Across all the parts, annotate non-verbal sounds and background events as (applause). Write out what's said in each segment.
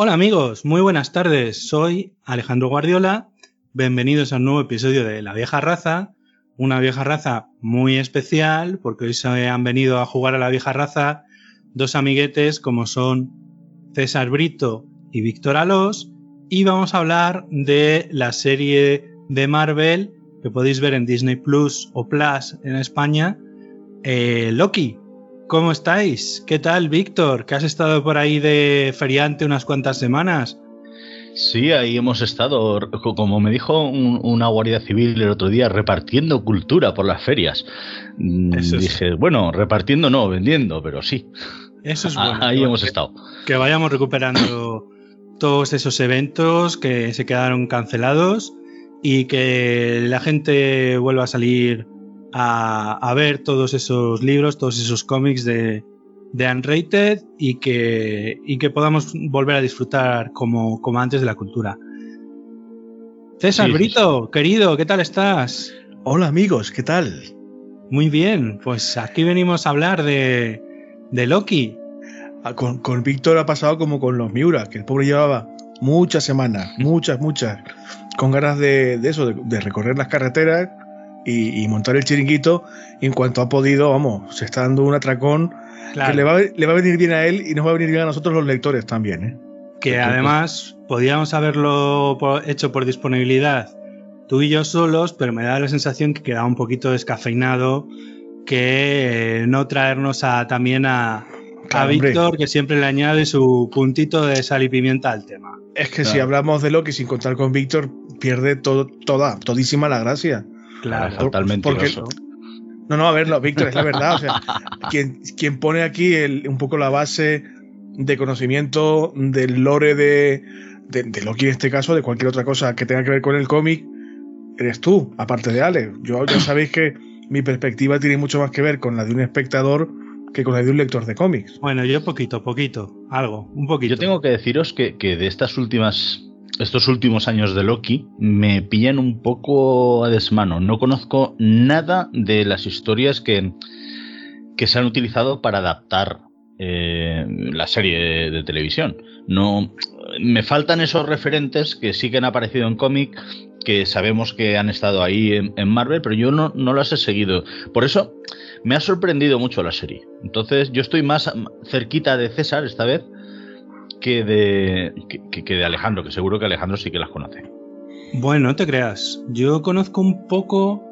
Hola amigos, muy buenas tardes. Soy Alejandro Guardiola. Bienvenidos a un nuevo episodio de La Vieja Raza. Una vieja raza muy especial porque hoy se han venido a jugar a la vieja raza dos amiguetes como son César Brito y Víctor Alós y vamos a hablar de la serie de Marvel que podéis ver en Disney Plus o Plus en España, eh, Loki. ¿Cómo estáis? ¿Qué tal, Víctor? ¿Que has estado por ahí de feriante unas cuantas semanas? Sí, ahí hemos estado, como me dijo una guardia civil el otro día, repartiendo cultura por las ferias. Mm, dije, bueno, repartiendo no, vendiendo, pero sí. Eso es (laughs) bueno. Ahí hemos estado. Que vayamos recuperando todos esos eventos que se quedaron cancelados y que la gente vuelva a salir a, ver todos esos libros, todos esos cómics de, de Unrated y que, y que podamos volver a disfrutar como, como antes de la cultura. César Brito, querido, ¿qué tal estás? Hola amigos, ¿qué tal? Muy bien, pues aquí venimos a hablar de, de Loki. Ah, con, con Víctor ha pasado como con los Miura, que el pobre llevaba muchas semanas, muchas, muchas, con ganas de, eso, de, recorrer las carreteras y, montar el chiringuito. Y en cuanto ha podido, vamos, se está dando un atracón que le va, a venir bien a él y nos va a venir bien a nosotros los lectores también. ¿eh? Que además podíamos haberlo hecho por disponibilidad tú y yo solos, pero me da la sensación que quedaba un poquito descafeinado que no traernos a, también a, a Víctor, que siempre le añade su puntito de sal y pimienta al tema. Es que si hablamos de Loki sin contar con Víctor, pierde todo, toda, todísima la gracia. Claro, totalmente. Porque, no, no, a verlo, Víctor, es la verdad. O sea, (laughs) quien, quien pone aquí un poco la base de conocimiento del lore de, de, Loki en este caso, de cualquier otra cosa que tenga que ver con el cómic, eres tú, aparte de Ale. Yo ya (clears throat) sabéis que mi perspectiva tiene mucho más que ver con la de un espectador que con la de un lector de cómics. Bueno, yo poquito, poquito, algo, un poquito. Yo tengo que deciros que, de estas últimas estos últimos años de Loki me pillan un poco a desmano. No conozco nada de las historias que, que se han utilizado para adaptar eh, la serie de, televisión. No, me faltan esos referentes que sí que han aparecido en cómic, que sabemos que han estado ahí en, en Marvel, pero yo no, no las he seguido. Por eso me ha sorprendido mucho la serie. Entonces yo estoy más cerquita de César esta vez que de, que, de Alejandro, que seguro que Alejandro sí que las conoce. Bueno, no te creas. Yo conozco un poco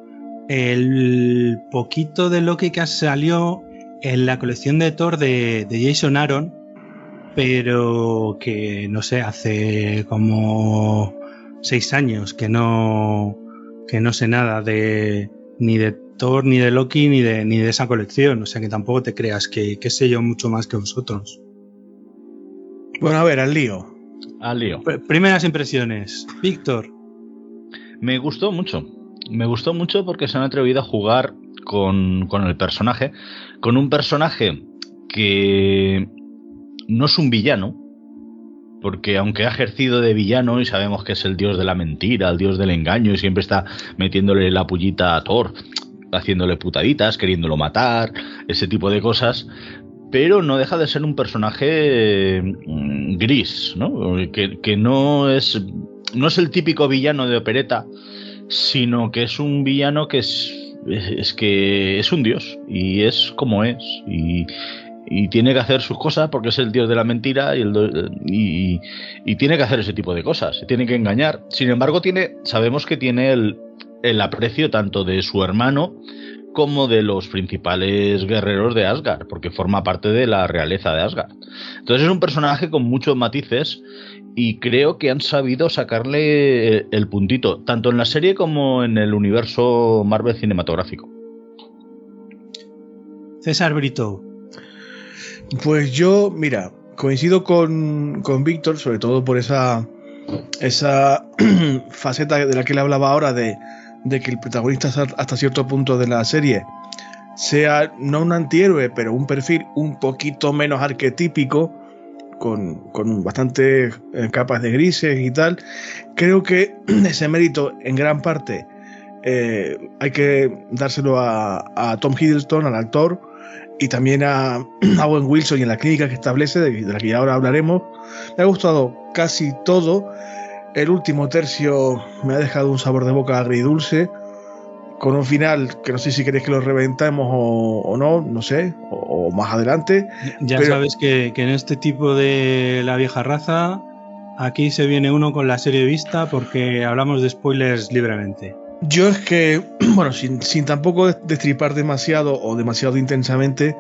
el poquito de lo que salió en la colección de Thor de, de Jason Aaron, pero que no sé, hace como seis años que no, que no sé nada de ni de Thor, ni de Loki, ni de, ni de esa colección. O sea que tampoco te creas que, sé yo mucho más que vosotros. Bueno, a ver, al lío. Al lío. primeras impresiones. Víctor. Me gustó mucho. Me gustó mucho porque se han atrevido a jugar con, con el personaje. Con un personaje que no es un villano, porque aunque ha ejercido de villano y sabemos que es el dios de la mentira, el dios del engaño y siempre está metiéndole la pullita a Thor, haciéndole putaditas, queriéndolo matar, ese tipo de cosas, pero no deja de ser un personaje mm, gris, ¿no? Que, no es no es el típico villano de opereta, sino que es un villano que es, es, que es un dios y es como es y, tiene que hacer sus cosas porque es el dios de la mentira y, el, y, y, tiene que hacer ese tipo de cosas, tiene que engañar. Sin embargo, tiene, sabemos que tiene el, el aprecio tanto de su hermano como de los principales guerreros de Asgard, porque forma parte de la realeza de Asgard. Entonces es un personaje con muchos matices y creo que han sabido sacarle el puntito, tanto en la serie como en el universo Marvel cinematográfico. César Brito. Pues yo, mira, coincido con, con Víctor, sobre todo por esa, esa (clears throat) faceta de la que le hablaba ahora de de que el protagonista hasta cierto punto de la serie sea no un antihéroe, pero un perfil un poquito menos arquetípico, con, con bastantes eh, capas de grises y tal, creo que (clears throat) ese mérito en gran parte eh, hay que dárselo a, Tom Hiddleston, al actor, y también (clears throat) a, Owen Wilson y en la clínica que establece, de, de la que ya ahora hablaremos. Me ha gustado casi todo. El último tercio me ha dejado un sabor de boca agridulce con un final que no sé si queréis que lo reventemos o, o no, no sé, o, o más adelante. Ya Pero- sabes que, que en este tipo de la vieja raza, aquí se viene uno con la serie vista porque hablamos de spoilers libremente. Yo es que, (clears throat) bueno, sin, sin tampoco destripar demasiado o demasiado intensamente,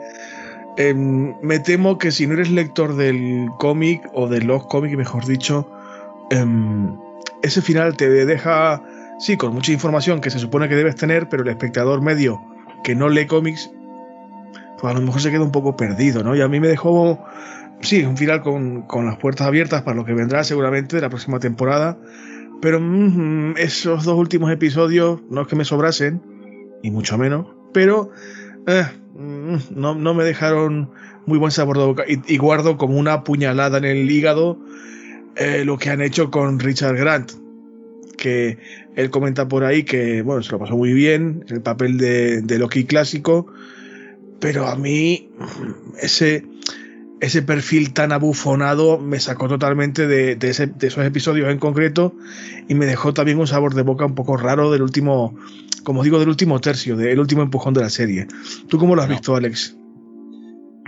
em, me temo que si no eres lector del cómic o de los cómics, mejor dicho, em, ese final te deja, sí, con mucha información que se supone que debes tener, pero el espectador medio que no lee cómics, pues a lo mejor se queda un poco perdido, ¿no? Y a mí me dejó, sí, un final con, con las puertas abiertas para lo que vendrá seguramente de la próxima temporada. Pero esos dos últimos episodios no es que me sobrasen, y mucho menos, pero eh, no, no me dejaron muy buen sabor de boca. Y, y guardo como una puñalada en el hígado eh, lo que han hecho con Richard Grant, que él comenta por ahí que, bueno, se lo pasó muy bien, el papel de, de Loki clásico, pero a mí mm, ese ese perfil tan abufonado me sacó totalmente de, de ese- de esos episodios en concreto y me dejó también un sabor de boca un poco raro del último, como digo, del último tercio, del último empujón de la serie. ¿Tú cómo lo has No. visto, Alex?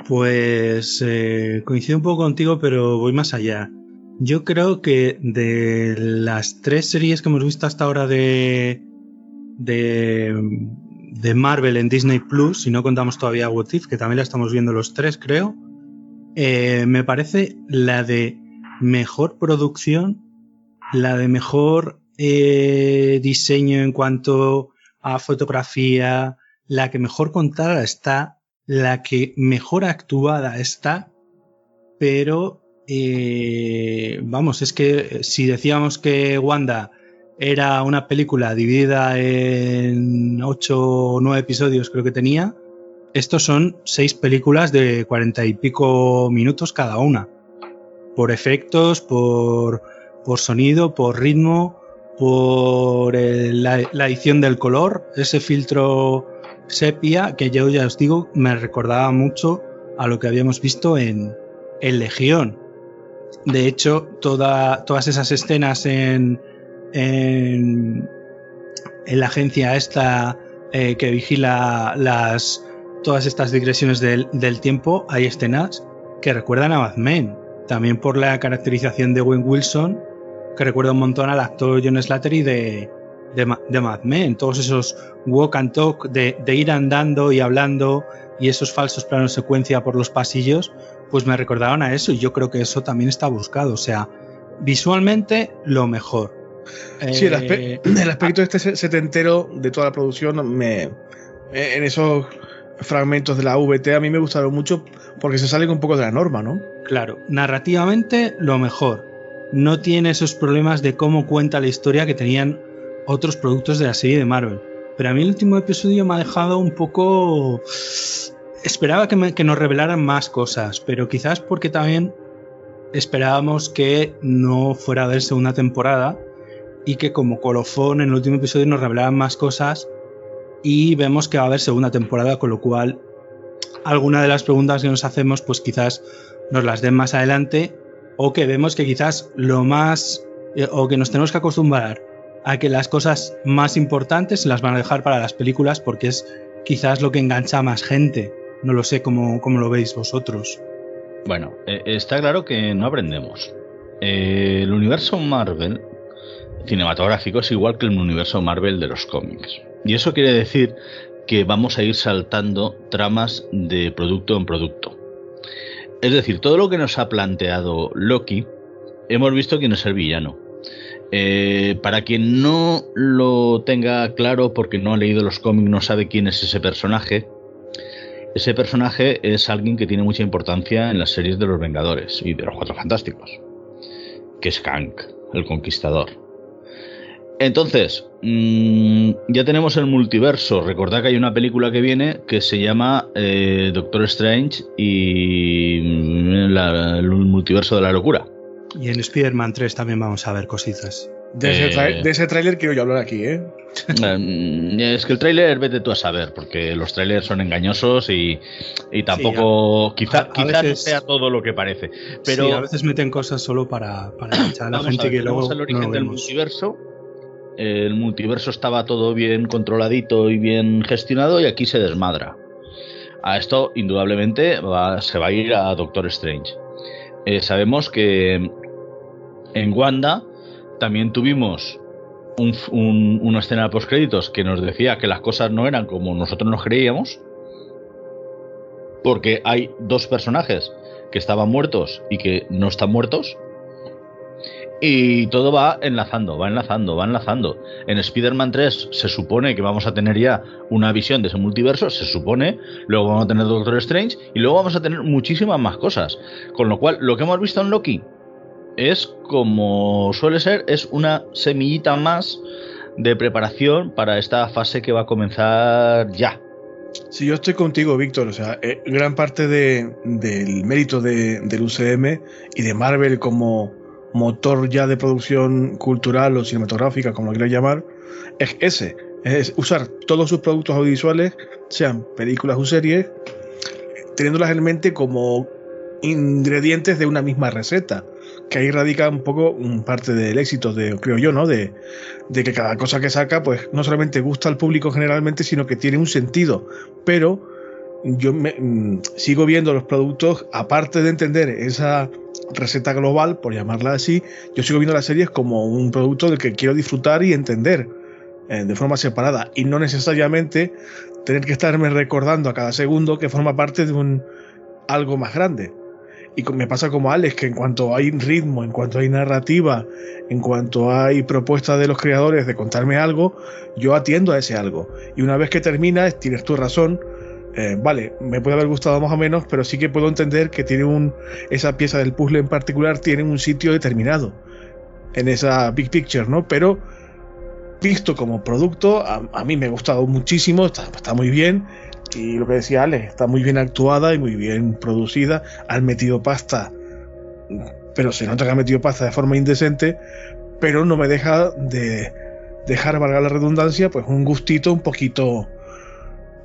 Pues eh, coincido un poco contigo, pero voy más allá. Yo creo que de las tres series que hemos visto hasta ahora de, de, de Marvel en Disney Plus, si no contamos todavía What If, que también la estamos viendo los tres, creo, eh, me parece la de mejor producción, la de mejor eh, diseño en cuanto a fotografía, la que mejor contada está, la que mejor actuada está, pero eh, vamos, es que si decíamos que Wanda era una película dividida en 8 o 9 episodios, creo que tenía, estos son seis películas de cuarenta y pico minutos cada una. Por efectos, por, por sonido, por ritmo, por eh, la, la edición del color, ese filtro sepia que yo ya os digo me recordaba mucho a lo que habíamos visto en, en Legión. De hecho, toda, todas esas escenas en, en, en la agencia esta eh, que vigila las, todas estas digresiones del, del, tiempo, hay escenas que recuerdan a Mad Men. También por la caracterización de Wayne Wilson, que recuerda un montón al actor John Slattery de, de, de, Mad Men. Todos esos walk and talk de, de, ir andando y hablando y esos falsos planos secuencia por los pasillos, pues me recordaron a eso y yo creo que eso también está buscado. O sea, visualmente lo mejor. Sí, el, aspe el aspecto este setentero de toda la producción me, en esos fragmentos de la VT a mí me gustaron mucho porque se salen un poco de la norma, ¿no? Claro, narrativamente lo mejor. No tiene esos problemas de cómo cuenta la historia que tenían otros productos de la serie de Marvel. Pero a mí el último episodio me ha dejado un poco... Esperaba que, me, que nos revelaran más cosas, pero quizás porque también esperábamos que no fuera a haber segunda temporada y que como colofón en el último episodio nos revelaran más cosas y vemos que va a haber segunda temporada, con lo cual alguna de las preguntas que nos hacemos pues quizás nos las den más adelante o que vemos que quizás lo más eh, o que nos tenemos que acostumbrar a que las cosas más importantes se las van a dejar para las películas porque es quizás lo que engancha a más gente. No lo sé cómo, cómo lo veis vosotros. Bueno, eh, está claro que no aprendemos. Eh, el universo Marvel cinematográfico es igual que el universo Marvel de los cómics. Y eso quiere decir que vamos a ir saltando tramas de producto en producto. Es decir, todo lo que nos ha planteado Loki, hemos visto quién es el villano. Eh, para quien no lo tenga claro porque no ha leído los cómics, no sabe quién es ese personaje, ese personaje es alguien que tiene mucha importancia en las series de los Vengadores y de los Cuatro Fantásticos, que es Hank, el Conquistador. Entonces, mmm, ya tenemos el multiverso. Recordad que hay una película que viene que se llama eh, Doctor Strange y mm, el multiverso de la locura. Y en Spider-Man 3 también vamos a ver cositas. De ese, eh... de ese tráiler quiero yo hablar aquí, ¿eh? (laughs) Em, es que el tráiler vete tú a saber, porque los trailers son engañosos y, tampoco, quizá, no sea todo lo que parece. Pero a veces meten cosas solo para, (coughs) echar a la gente que luego el origen del multiverso. El multiverso estaba todo bien controladito y bien gestionado y aquí se desmadra. A esto, indudablemente, se va a ir a Doctor Strange. Eh, sabemos que en Wanda también tuvimos una escena de postcréditos que nos decía que las cosas no eran como nosotros nos creíamos, porque hay dos personajes que estaban muertos y que no están muertos. Y todo va enlazando, va enlazando, va enlazando. En Spider-Man 3 se supone que vamos a tener ya una visión de ese multiverso, se supone, luego vamos a tener Doctor Strange y luego vamos a tener muchísimas más cosas. Con lo cual, lo que hemos visto en Loki es como suele ser, es una semillita más de preparación para esta fase que va a comenzar ya. Sí, yo estoy contigo, Víctor. O sea, eh, gran parte del mérito del UCM y de Marvel como motor ya de producción cultural o cinematográfica, como lo quieras llamar, es ese. Es usar todos sus productos audiovisuales, sean películas o series, teniéndolas en mente como ingredientes de una misma receta que ahí radica un poco parte del éxito, de, creo yo, ¿no? De, que cada cosa que saca, pues no solamente gusta al público generalmente, sino que tiene un sentido. Pero yo me, mm, sigo viendo los productos, aparte de entender esa receta global, por llamarla así, yo sigo viendo las series como un producto del que quiero disfrutar y entender eh, de forma separada y no necesariamente tener que estarme recordando a cada segundo que forma parte de un algo más grande. Y me pasa como Alex, que en cuanto hay ritmo, en cuanto hay narrativa, en cuanto hay propuesta de los creadores de contarme algo, yo atiendo a ese algo. Y una vez que termina, tienes tu razón, eh, vale, me puede haber gustado más o menos, pero sí que puedo entender que tiene un, esa pieza del puzzle en particular tiene un sitio determinado en esa big picture, ¿no? Pero visto como producto, a, mí me ha gustado muchísimo, está, está muy bien y lo que decía Alex, está muy bien actuada y muy bien producida. Han metido pasta, pero se nota que han metido pasta de forma indecente, pero no me deja de dejar, valga la redundancia, pues un gustito un poquito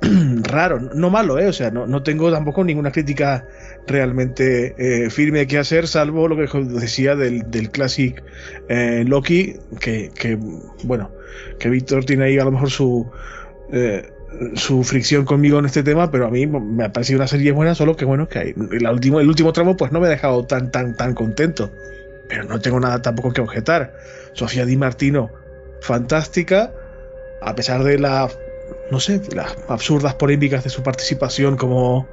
(clears throat) raro, no malo, ¿eh? O sea, no, tengo tampoco ninguna crítica realmente eh, firme que hacer, salvo lo que decía del, del Classic eh, Loki, que, que, bueno, que Víctor tiene ahí a lo mejor su... Eh, su fricción conmigo en este tema, pero a mí me ha parecido una serie buena, solo que bueno, que hay, el, último, el último tramo pues no me ha dejado tan, tan, tan contento. Pero no tengo nada tampoco que objetar. Sofía Di Martino, fantástica, a pesar de la, no sé, las absurdas polémicas de su participación como,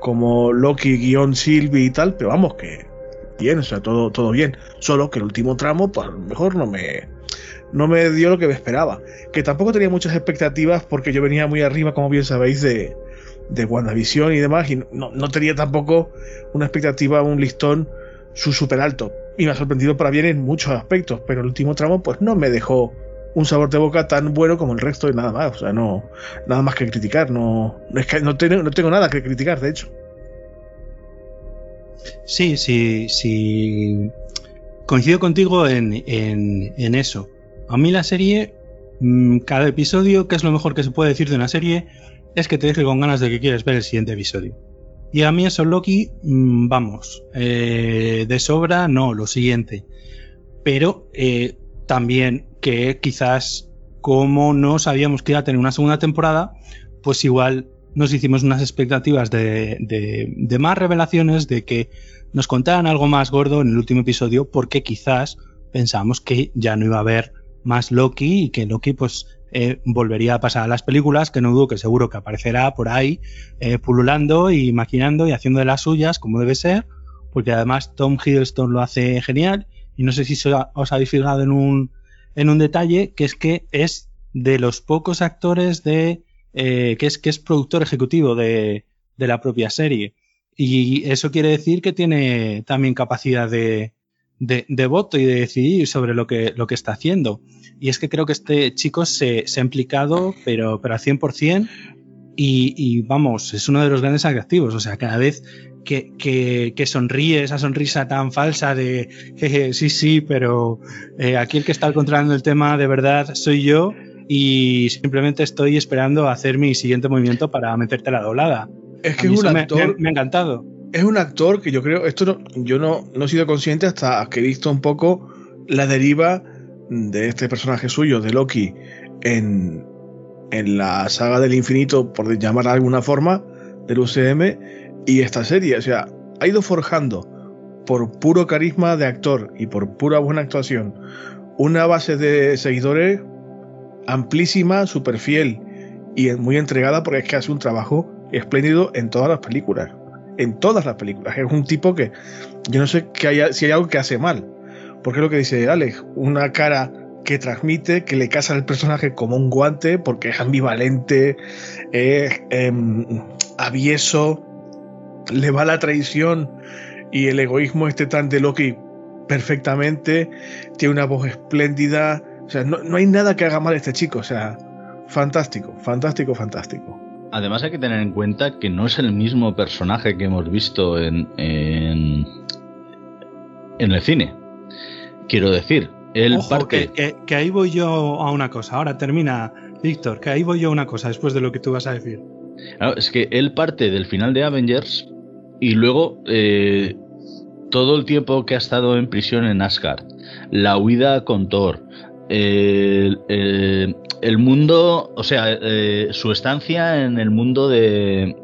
como Loki, guion Sylvie y tal, pero vamos, que bien, o sea, todo, todo bien. Solo que el último tramo, pues a lo mejor no me, no me dio lo que me esperaba. Que tampoco tenía muchas expectativas porque yo venía muy arriba, como bien sabéis, de, de WandaVision y demás, y no, tenía tampoco una expectativa, un listón su super alto. Y me ha sorprendido para bien en muchos aspectos, pero el último tramo pues no me dejó un sabor de boca tan bueno como el resto y nada más. O sea, no, nada más que criticar. No, es que no, tengo, no tengo nada que criticar, de hecho. Sí, sí, sí. Coincido contigo en, en eso. A mí la serie, mm, cada episodio, que es lo mejor que se puede decir de una serie, es que te deje con ganas de que quieres ver el siguiente episodio. Y a mí eso Loki, mm, vamos, eh, de sobra, no, lo siguiente. Pero eh, también que quizás como no sabíamos que iba a tener una segunda temporada, pues igual nos hicimos unas expectativas de, de, más revelaciones, de que nos contaran algo más gordo en el último episodio, porque quizás pensamos que ya no iba a haber más Loki y que Loki pues eh, volvería a pasar a las películas, que no dudo que seguro que aparecerá por ahí eh, pululando y maquinando y haciendo de las suyas como debe ser, porque además Tom Hiddleston lo hace genial y no sé si os habéis fijado en un, en un detalle, que es que es de los pocos actores de eh, que es que es productor ejecutivo de, de la propia serie. Y eso quiere decir que tiene también capacidad de, de, voto y de decidir sobre lo que, lo que está haciendo. Y es que creo que este chico se, se ha implicado, pero, pero al 100%, y, y vamos, es uno de los grandes atractivos. O sea, cada vez que, que, que, sonríe, esa sonrisa tan falsa de jeje, sí, sí, pero eh, aquí el que está controlando el tema de verdad soy yo. y simplemente estoy esperando a hacer mi siguiente movimiento para meterte la doblada. Es que es un actor. Me, ha encantado. Es un actor que yo creo. Esto no, yo no, no he sido consciente hasta que he visto un poco la deriva de este personaje suyo, de Loki, en, en la saga del infinito, por llamar de alguna forma, del UCM, y esta serie. O sea, ha ido forjando por puro carisma de actor y por pura buena actuación una base de seguidores amplísima, súper fiel y muy entregada porque es que hace un trabajo espléndido en todas las películas. En todas las películas. Es un tipo que yo no sé que haya, si hay algo que hace mal. Porque es lo que dice Alex, una cara que transmite, que le casa al personaje como un guante, porque es ambivalente, es em, avieso, le va la traición y el egoísmo este tan de Loki perfectamente, tiene una voz espléndida, o sea, no, hay nada que haga mal este chico, o sea, fantástico, fantástico, fantástico. Además hay que tener en cuenta que no es el mismo personaje que hemos visto en, en, el cine. Quiero decir, el parque... Que, ahí voy yo a una cosa. Ahora termina, Víctor, que ahí voy yo a una cosa después de lo que tú vas a decir. es que él parte del final de Avengers y luego eh, todo el tiempo que ha estado en prisión en Asgard, la huida con Thor, el, mundo, o sea, eh, su estancia en el mundo de,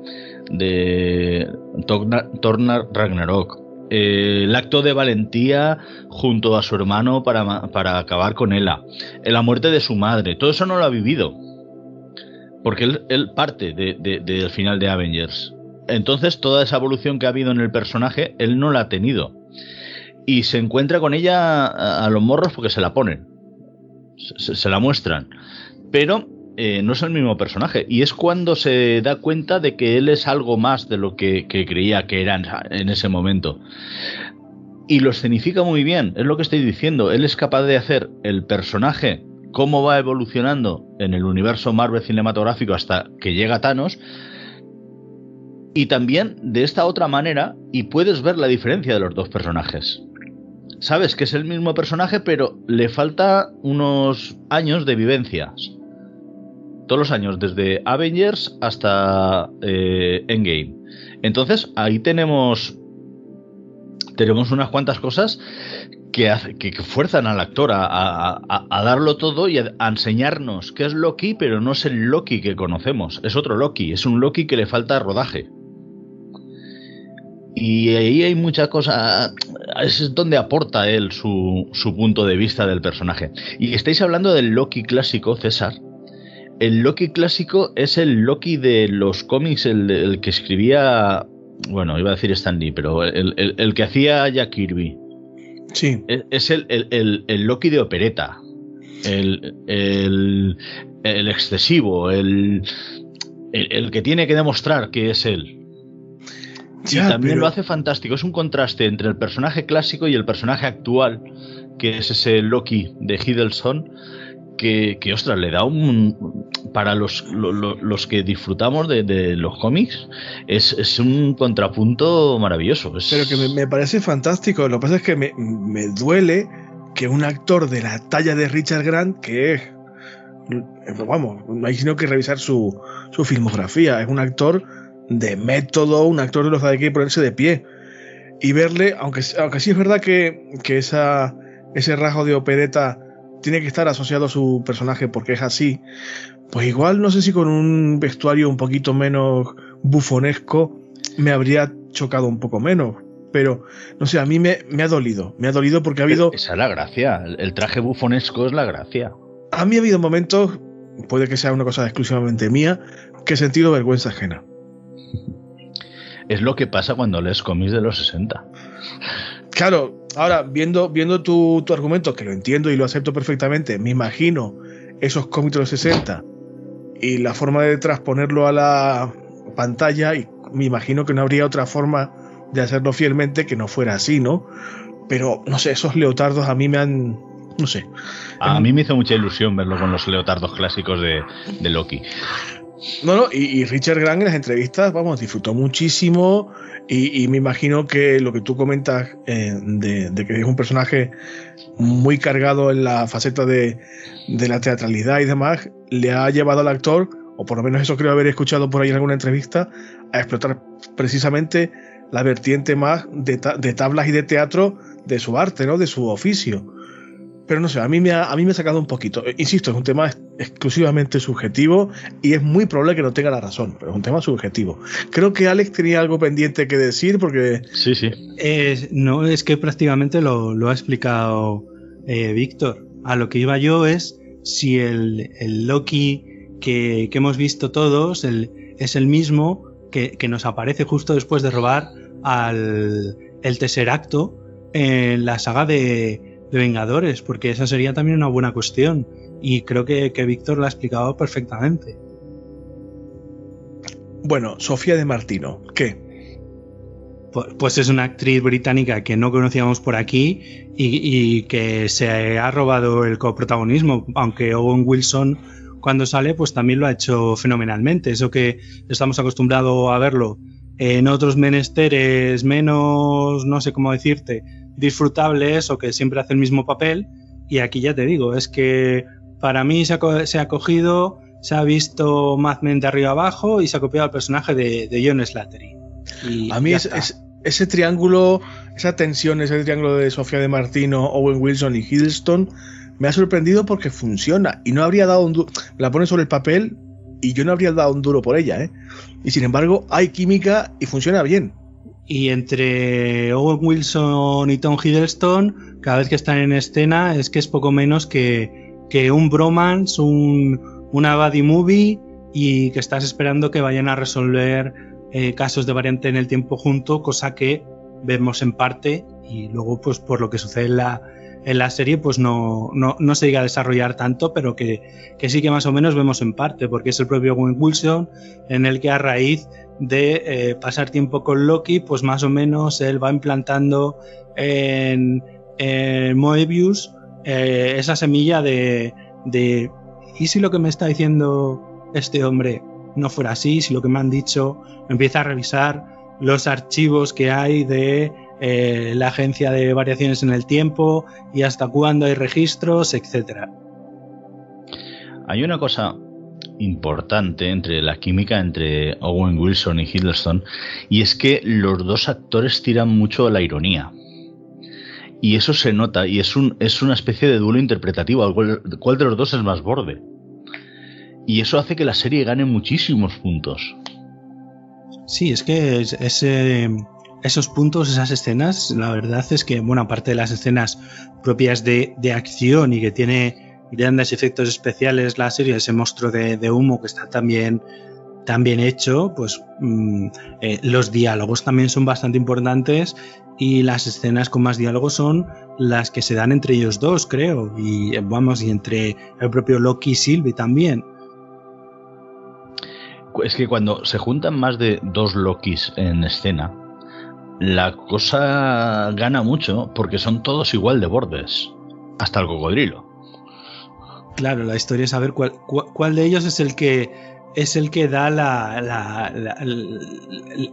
de Tornar Ragnarok, el acto de valentía junto a su hermano para, acabar con Ella, la muerte de su madre, todo eso no lo ha vivido. Porque él, parte del final de Avengers. Entonces toda esa evolución que ha habido en el personaje, él no la ha tenido. Y se encuentra con ella a, los morros porque se la ponen. Se, la muestran. Pero eh, no es el mismo personaje. Y es cuando se da cuenta de que él es algo más de lo que, creía que era en, ese momento. Y lo escenifica muy bien, es lo que estoy diciendo. Él es capaz de hacer el personaje, cómo va evolucionando en el universo Marvel cinematográfico hasta que llega Thanos, y también de esta otra manera y puedes ver la diferencia de los dos personajes. Sabes que es el mismo personaje, pero le falta unos años de vivencias. Todos los años, desde Avengers hasta eh, Endgame. Entonces, ahí tenemos. Tenemos unas cuantas cosas que, que, fuerzan al actor a, darlo todo y a, enseñarnos qué es Loki, pero no es el Loki que conocemos. Es otro Loki, es un Loki que le falta rodaje. Y ahí hay mucha cosa, es donde aporta él su, su, punto de vista del personaje. Y estáis hablando del Loki clásico, César. El Loki clásico es el Loki de los cómics, el, que escribía, bueno, iba a decir Stan Lee, pero el, que hacía Jack Kirby. Sí. Es, el, el, Loki de opereta. El, el excesivo, el, el que tiene que demostrar que es él y también lo hace fantástico. Es un contraste entre el personaje clásico y el personaje actual, que es ese Loki de Hiddleston, que, que ostras, le da un. Para los, los que disfrutamos de, los cómics, es, un contrapunto maravilloso. Pero que me, parece fantástico. Lo que pasa es que me, me duele que un actor de la talla de Richard Grant, que es vamos, no hay sino que revisar su, su filmografía. Es un actor de método, un actor de los de que ponerse de pie y verle, aunque, aunque sí es verdad que, esa, ese rasgo de opereta tiene que estar asociado a su personaje porque es así, pues igual no sé si con un vestuario un poquito menos bufonesco me habría chocado un poco menos. Pero, no sé, a mí me, me ha dolido. Me ha dolido porque ha habido. Esa es la gracia. El traje bufonesco es la gracia. A mí ha habido momentos, puede que sea una cosa exclusivamente mía, que he sentido vergüenza ajena. Es lo que pasa cuando lees cómics de los 60. Claro, ahora viendo, viendo tu, argumento, que lo entiendo y lo acepto perfectamente, me imagino esos cómics de los 60 y la forma de transponerlo a la pantalla y me imagino que no habría otra forma de hacerlo fielmente que no fuera así, ¿no? Pero, no sé, esos leotardos a mí me han... No sé. A mí me hizo mucha ilusión verlo con los leotardos clásicos de, de Loki. No, no, y, Richard Grant en las entrevistas, vamos, disfrutó muchísimo y, me imagino que lo que tú comentas eh, de, que es un personaje muy cargado en la faceta de, la teatralidad y demás, le ha llevado al actor, o por lo menos eso creo haber escuchado por ahí en alguna entrevista, a explotar precisamente la vertiente más de, de tablas y de teatro de su arte, ¿no? De su oficio. Pero no sé, a mí, me ha, a mí me ha sacado un poquito. Insisto, es un tema exclusivamente subjetivo y es muy probable que no tenga la razón, pero es un tema subjetivo. Creo que Alex tenía algo pendiente que decir porque... Sí, sí. no, es que prácticamente lo, ha explicado eh, Víctor. A lo que iba yo es si el, Loki que, hemos visto todos es el mismo que, que, nos aparece justo después de robar al el Tesseracto en la saga de, Vengadores, porque esa sería también una buena cuestión. Y creo que, Víctor la ha explicado perfectamente. Bueno, Sofía de Martino, ¿qué? Pues es una actriz británica que no conocíamos por aquí y, que se ha robado el coprotagonismo, aunque Owen Wilson cuando sale pues también lo ha hecho fenomenalmente. Eso que estamos acostumbrados a verlo en otros menesteres menos, no sé cómo decirte, disfrutables o que siempre hace el mismo papel. Y aquí ya te digo, es que para mí se ha, cogido, se ha visto Mad Men de arriba abajo y se ha copiado el personaje de, John Slattery. a mí es, ese triángulo, esa tensión, ese triángulo de Sofía de Martino, Owen Wilson y Hiddleston, me ha sorprendido porque funciona y no habría dado un duro. La pone sobre el papel y yo no habría dado un duro por ella, ¿eh? Y sin embargo, hay química y funciona bien. Y entre Owen Wilson y Tom Hiddleston, cada vez que están en escena, es que es poco menos que, que un bromance, un, una buddy movie y que estás esperando que vayan a resolver eh, casos de variante en el tiempo junto, cosa que vemos en parte y luego pues por lo que sucede en la, en la serie pues no, no, no, se llega a desarrollar tanto, pero que, que, sí que más o menos vemos en parte, porque es el propio Owen Wilson en el que a raíz de eh, pasar tiempo con Loki, pues más o menos él va implantando en, en Moebius eh, esa semilla de, ¿y si lo que me está diciendo este hombre no fuera así? Si lo que me han dicho, empieza a revisar los archivos que hay de eh, la agencia de variaciones en el tiempo y hasta cuándo hay registros, etcétera. Hay una cosa importante entre la química entre Owen Wilson y Hiddleston y es que los dos actores tiran mucho a la ironía. Y eso se nota y es, un, es una especie de duelo interpretativo. ¿Cuál, ¿Cuál de los dos es más borde? Y eso hace que la serie gane muchísimos puntos. Sí, es que ese, esos puntos, esas escenas, la verdad es que buena parte de las escenas propias de, acción y que tiene grandes efectos especiales la serie, ese monstruo de, humo que está también tan bien hecho, pues mm, eh, los diálogos también son bastante importantes y las escenas con más diálogos son las que se dan entre ellos dos, creo, y eh, vamos, y entre el propio Loki y Sylvie también. Es que cuando se juntan más de dos Lokis en escena, la cosa gana mucho porque son todos igual de bordes, hasta el cocodrilo. Claro, la historia es saber cuál, cuál, de ellos es el que es el que da la, la,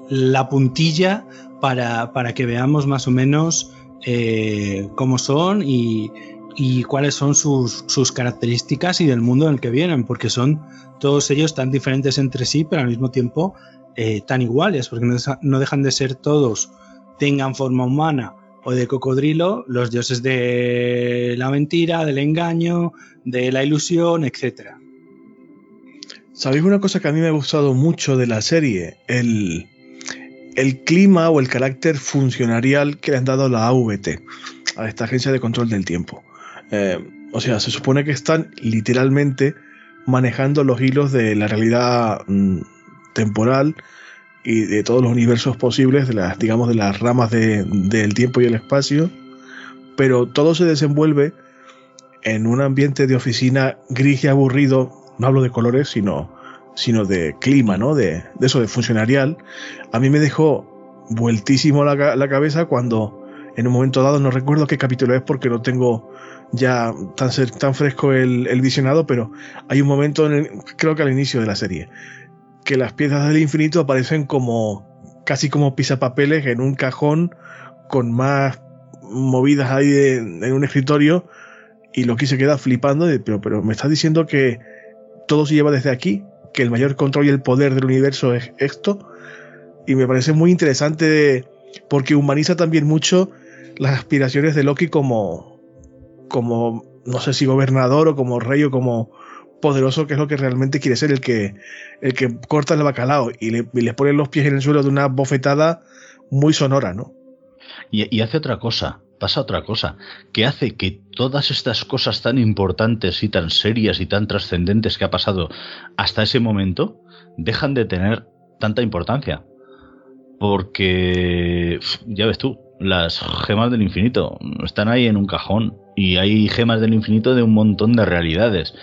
la, puntilla para, para, que veamos más o menos eh, cómo son y, y cuáles son sus, sus, características y del mundo en el que vienen, porque son todos ellos tan diferentes entre sí, pero al mismo tiempo eh, tan iguales, porque no, dejan de ser todos, tengan forma humana o de cocodrilo, los dioses de la mentira, del engaño, de la ilusión, etc. ¿Sabéis una cosa que a mí me ha gustado mucho de la serie? El, clima o el carácter funcionarial que le han dado la AVT, a esta agencia de control del tiempo. Eh, o sea, se supone que están literalmente manejando los hilos de la realidad mm, temporal y de todos los universos posibles, de las, digamos, de las ramas del tiempo y el espacio, pero todo se desenvuelve en un ambiente de oficina gris y aburrido, no hablo de colores, sino, sino de clima, ¿no? De, eso, de funcionarial. A mí me dejó vueltísimo la, la cabeza cuando en un momento dado, no recuerdo qué capítulo es porque no tengo ya tan, tan fresco el, el visionado, pero hay un momento, en creo que al inicio de la serie, que las piezas del infinito aparecen como casi como pisapapeles en un cajón con más movidas ahí en un escritorio y lo que se queda flipando de, pero, pero me estás diciendo que todo se lleva desde aquí, que el mayor control y el poder del universo es esto y me parece muy interesante porque humaniza también mucho las aspiraciones de Loki como como no sé si gobernador o como rey o como poderoso que es lo que realmente quiere ser el que el que corta el bacalao y le, pone los pies en el suelo de una bofetada muy sonora, ¿no? Y, hace otra cosa, pasa otra cosa, que hace que todas estas cosas tan importantes y tan serias y tan trascendentes que ha pasado hasta ese momento dejan de tener tanta importancia. Porque, ya ves tú, las gemas del infinito están ahí en un cajón y hay gemas del infinito de un montón de realidades.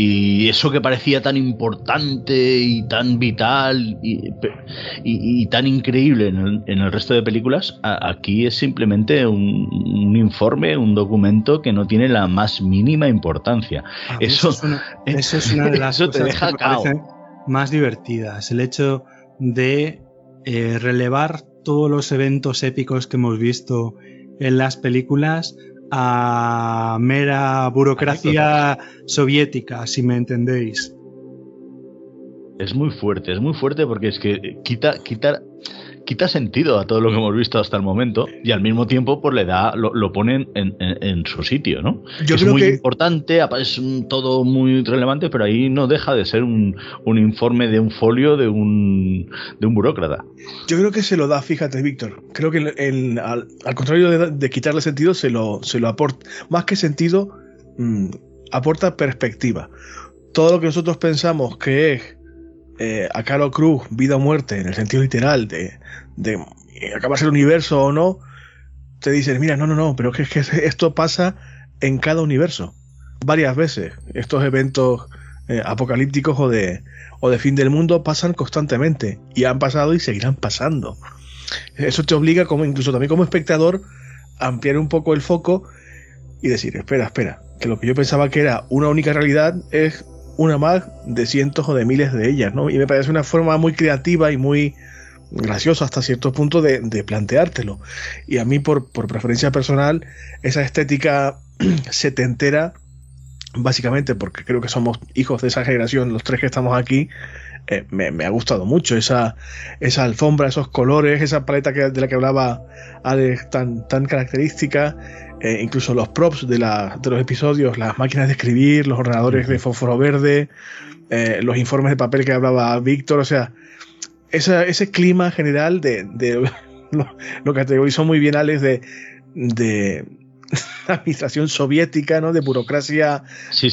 Y eso que parecía tan importante y tan vital y, tan increíble en el, resto de películas, aquí es simplemente un, informe, un documento que no tiene la más mínima importancia. (laughs) Eso, es una, de las cosas que me parecen más divertidas. El hecho de eh, relevar todos los eventos épicos que hemos visto en las películas a mera burocracia soviética, si me entendéis. Es muy fuerte, es muy fuerte porque es que quita, quita, quita sentido a todo lo que hemos visto hasta el momento y al mismo tiempo pues le da lo, lo ponen en, su sitio, ¿no? Yo es muy importante, es todo muy relevante, pero ahí no deja de ser un, informe de un folio de un, de un burócrata. Yo creo que se lo da, fíjate, Víctor. Creo que al, contrario de, quitarle sentido, se lo, se lo aporta. Más que sentido, mm, aporta perspectiva. Todo lo que nosotros pensamos que es eh, a Carol Cruz, vida o muerte, en el sentido literal de, de eh, acabarse el universo o no, te dicen, mira, no, no, no, pero es que, esto pasa en cada universo, varias veces. Estos eventos eh, apocalípticos o de, o de fin del mundo pasan constantemente y han pasado y seguirán pasando. Eso te obliga, como incluso también como espectador, a ampliar un poco el foco y decir, espera, espera, que lo que yo pensaba que era una única realidad es una más de cientos o de miles de ellas, ¿no? Y me parece una forma muy creativa y muy graciosa hasta cierto punto de, planteártelo. Y a mí, por, preferencia personal, esa estética (clears throat) setentera, básicamente porque creo que somos hijos de esa generación, los tres que estamos aquí, eh, me, ha gustado mucho esa, esa alfombra, esos colores, esa paleta que, de la que hablaba Alex tan, tan característica, eh, incluso los props de, la, de, los episodios, las máquinas de escribir, los ordenadores de fósforo verde, eh, los informes de papel que hablaba Víctor, o sea, ese clima general de, de (laughs) lo, lo, categorizó muy bien Alex de, de administración soviética, ¿no? De burocracia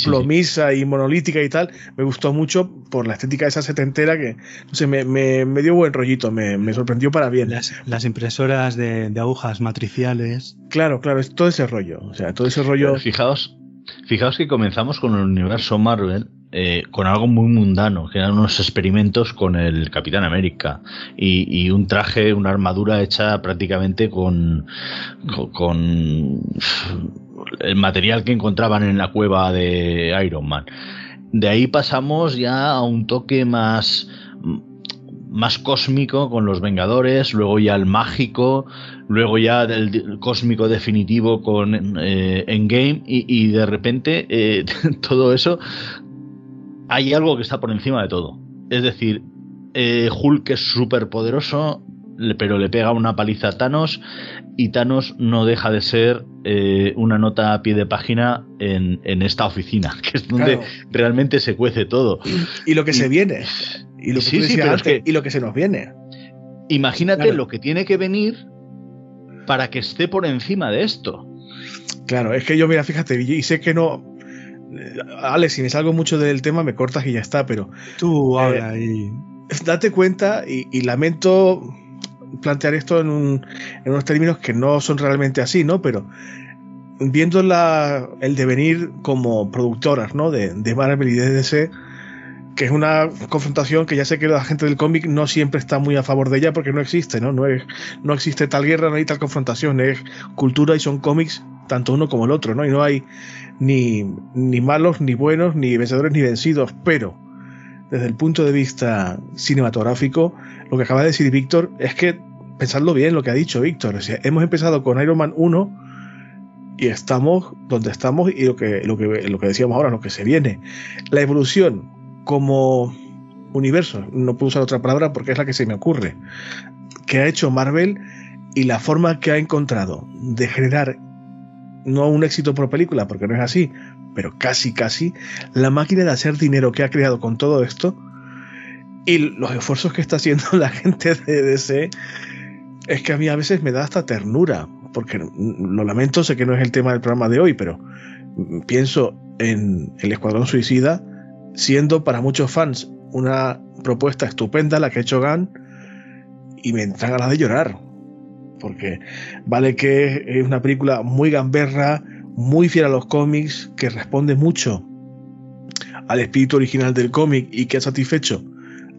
plomisa y monolítica y tal. Me gustó mucho por la estética de esa setentera que, no me, me, dio buen rollito, me, sorprendió para bien. Las, impresoras de, agujas matriciales. Claro, claro, es todo ese rollo. O sea, todo ese rollo. fijaos, fijaos que comenzamos con el universo Marvel eh, con algo muy mundano, que eran unos experimentos con el Capitán América y, un traje, una armadura hecha prácticamente con, con, el material que encontraban en la cueva de Iron Man. De ahí pasamos ya a un toque más más cósmico con los Vengadores, luego ya el mágico, luego ya el, cósmico definitivo con eh, Endgame y, de repente eh, (laughs) todo eso hay algo que está por encima de todo. Es decir, eh, Hulk es súper poderoso, pero le pega una paliza a Thanos y Thanos no deja de ser eh, una nota a pie de página en, esta oficina, (laughs) que es donde realmente se cuece todo. Y, lo que se viene. Y lo que, y lo que se nos viene. Imagínate lo que tiene que venir para que esté por encima de esto. Claro, es que yo, mira, fíjate, y sé que no, Alex, si me salgo mucho del tema, me cortas y ya está, pero. Tú habla y. Date cuenta, y, lamento plantear esto en, unos términos que no son realmente así, ¿no? Pero viendo el devenir como productoras, ¿no? De, Marvel y de DC, que es una confrontación que ya sé que la gente del cómic no siempre está muy a favor de ella porque no existe, ¿no? No, es, no existe tal guerra, no hay tal confrontación, es cultura y son cómics tanto uno como el otro, ¿no? Y no hay ni, ni malos, ni buenos, ni vencedores, ni vencidos, pero desde el punto de vista cinematográfico, lo que acaba de decir Víctor es que, pensadlo bien lo que ha dicho Víctor, o hemos empezado con Iron Man 1 y estamos donde estamos y lo que, lo que, lo que decíamos ahora, lo que se viene. La evolución como universo, no puedo usar otra palabra porque es la que se me ocurre, que ha hecho Marvel y la forma que ha encontrado de generar no un éxito por película, porque no es así, pero casi, casi, la máquina de hacer dinero que ha creado con todo esto y los esfuerzos que está haciendo (laughs) la gente de DC, es que a mí a veces me da hasta ternura, porque lo lamento, sé que no es el tema del programa de hoy, pero pienso en el Escuadrón Suicida, siendo para muchos fans una propuesta estupenda la que ha hecho Gunn, y me entran ganas de llorar, porque vale que es una película muy gamberra, muy fiel a los cómics, que responde mucho al espíritu original del cómic y que ha satisfecho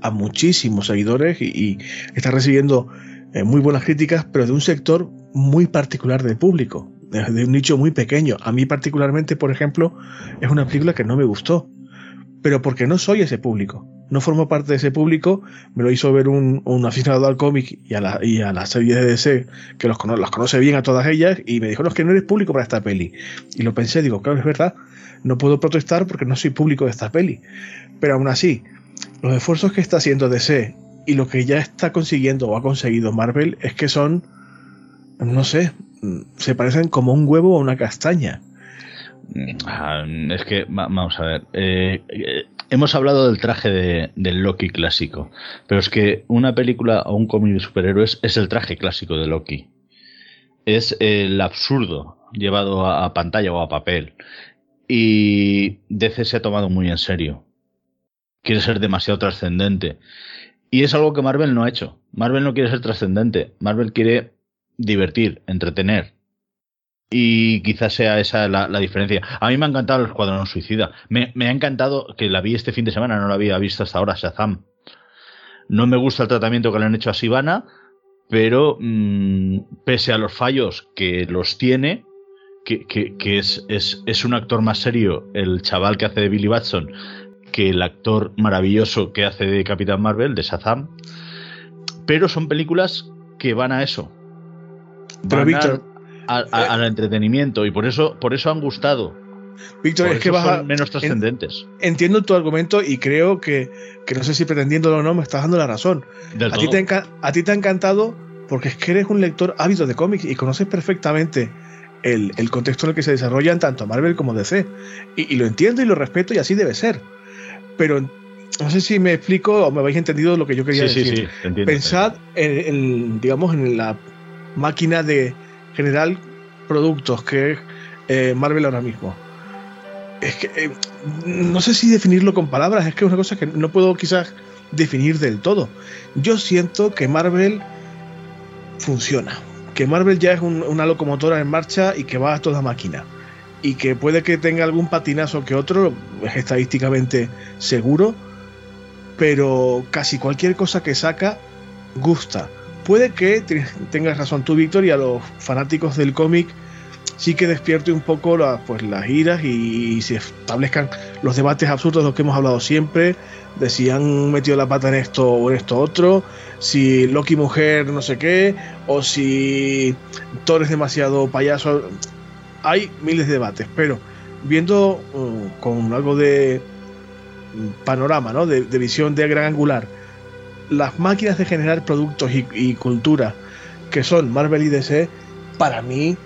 a muchísimos seguidores y, está recibiendo eh, muy buenas críticas, pero de un sector muy particular del público, de un nicho muy pequeño. A mí particularmente, por ejemplo, es una película que no me gustó, pero porque no soy ese público no formo parte de ese público, me lo hizo ver un, aficionado al cómic y a, la, y a la serie de DC, que los, las conoce bien a todas ellas, y me dijo, no, es que no eres público para esta peli. Y lo pensé, digo, claro, es verdad, no puedo protestar porque no soy público de esta peli. Pero aún así, los esfuerzos que está haciendo DC y lo que ya está consiguiendo o ha conseguido Marvel es que son, no sé, se parecen como un huevo o una castaña. Ah, es que, vamos a ver, eh, eh, hemos hablado del traje de, Loki clásico, pero es que una película o un cómic de superhéroes es el traje clásico de Loki. Es el absurdo llevado a, pantalla o a papel. Y DC se ha tomado muy en serio. Quiere ser demasiado trascendente. Y es algo que Marvel no ha hecho. Marvel no quiere ser trascendente. Marvel quiere divertir, entretener. Y quizás sea esa la, diferencia. A mí me ha encantado el Escuadrón Suicida. Me, ha encantado que la vi este fin de semana, no la había visto hasta ahora, Shazam. No me gusta el tratamiento que le han hecho a Sivana, pero mm, pese a los fallos que los tiene, que, que, es, es, es, un actor más serio el chaval que hace de Billy Batson que el actor maravilloso que hace de Capitán Marvel, de Shazam. Pero son películas que van a eso. Pero Víctor, al entretenimiento y por eso, por eso han gustado. Víctor, es que vas menos trascendentes. entiendo tu argumento y creo que, que, no sé si pretendiéndolo o no, me estás dando la razón. A ti, te a ti te ha encantado porque es que eres un lector ávido de cómics y conoces perfectamente el, el, contexto en el que se desarrollan tanto Marvel como DC. Y, y, lo entiendo y lo respeto y así debe ser. Pero no sé si me explico o me habéis entendido lo que yo quería decir. Pensad en, digamos, en la máquina de, general productos que es eh, Marvel ahora mismo. Es que eh, no sé si definirlo con palabras, es que es una cosa que no puedo quizás definir del todo. Yo siento que Marvel funciona, que Marvel ya es una locomotora en marcha y que va a toda máquina. Y que puede que tenga algún patinazo que otro, es estadísticamente seguro, pero casi cualquier cosa que saca gusta puede que tengas razón tú, Víctor, y a los fanáticos del cómic sí que despierte un poco pues, las iras y, se establezcan los debates absurdos de los que hemos hablado siempre, de si han metido la pata en esto o en esto otro, si Loki mujer no sé qué, o si Thor es demasiado payaso. Hay miles de debates, pero viendo uh, con algo de panorama, ¿no? de, de visión de gran angular, las máquinas de generar productos y, cultura que son Marvel y DC, para mí,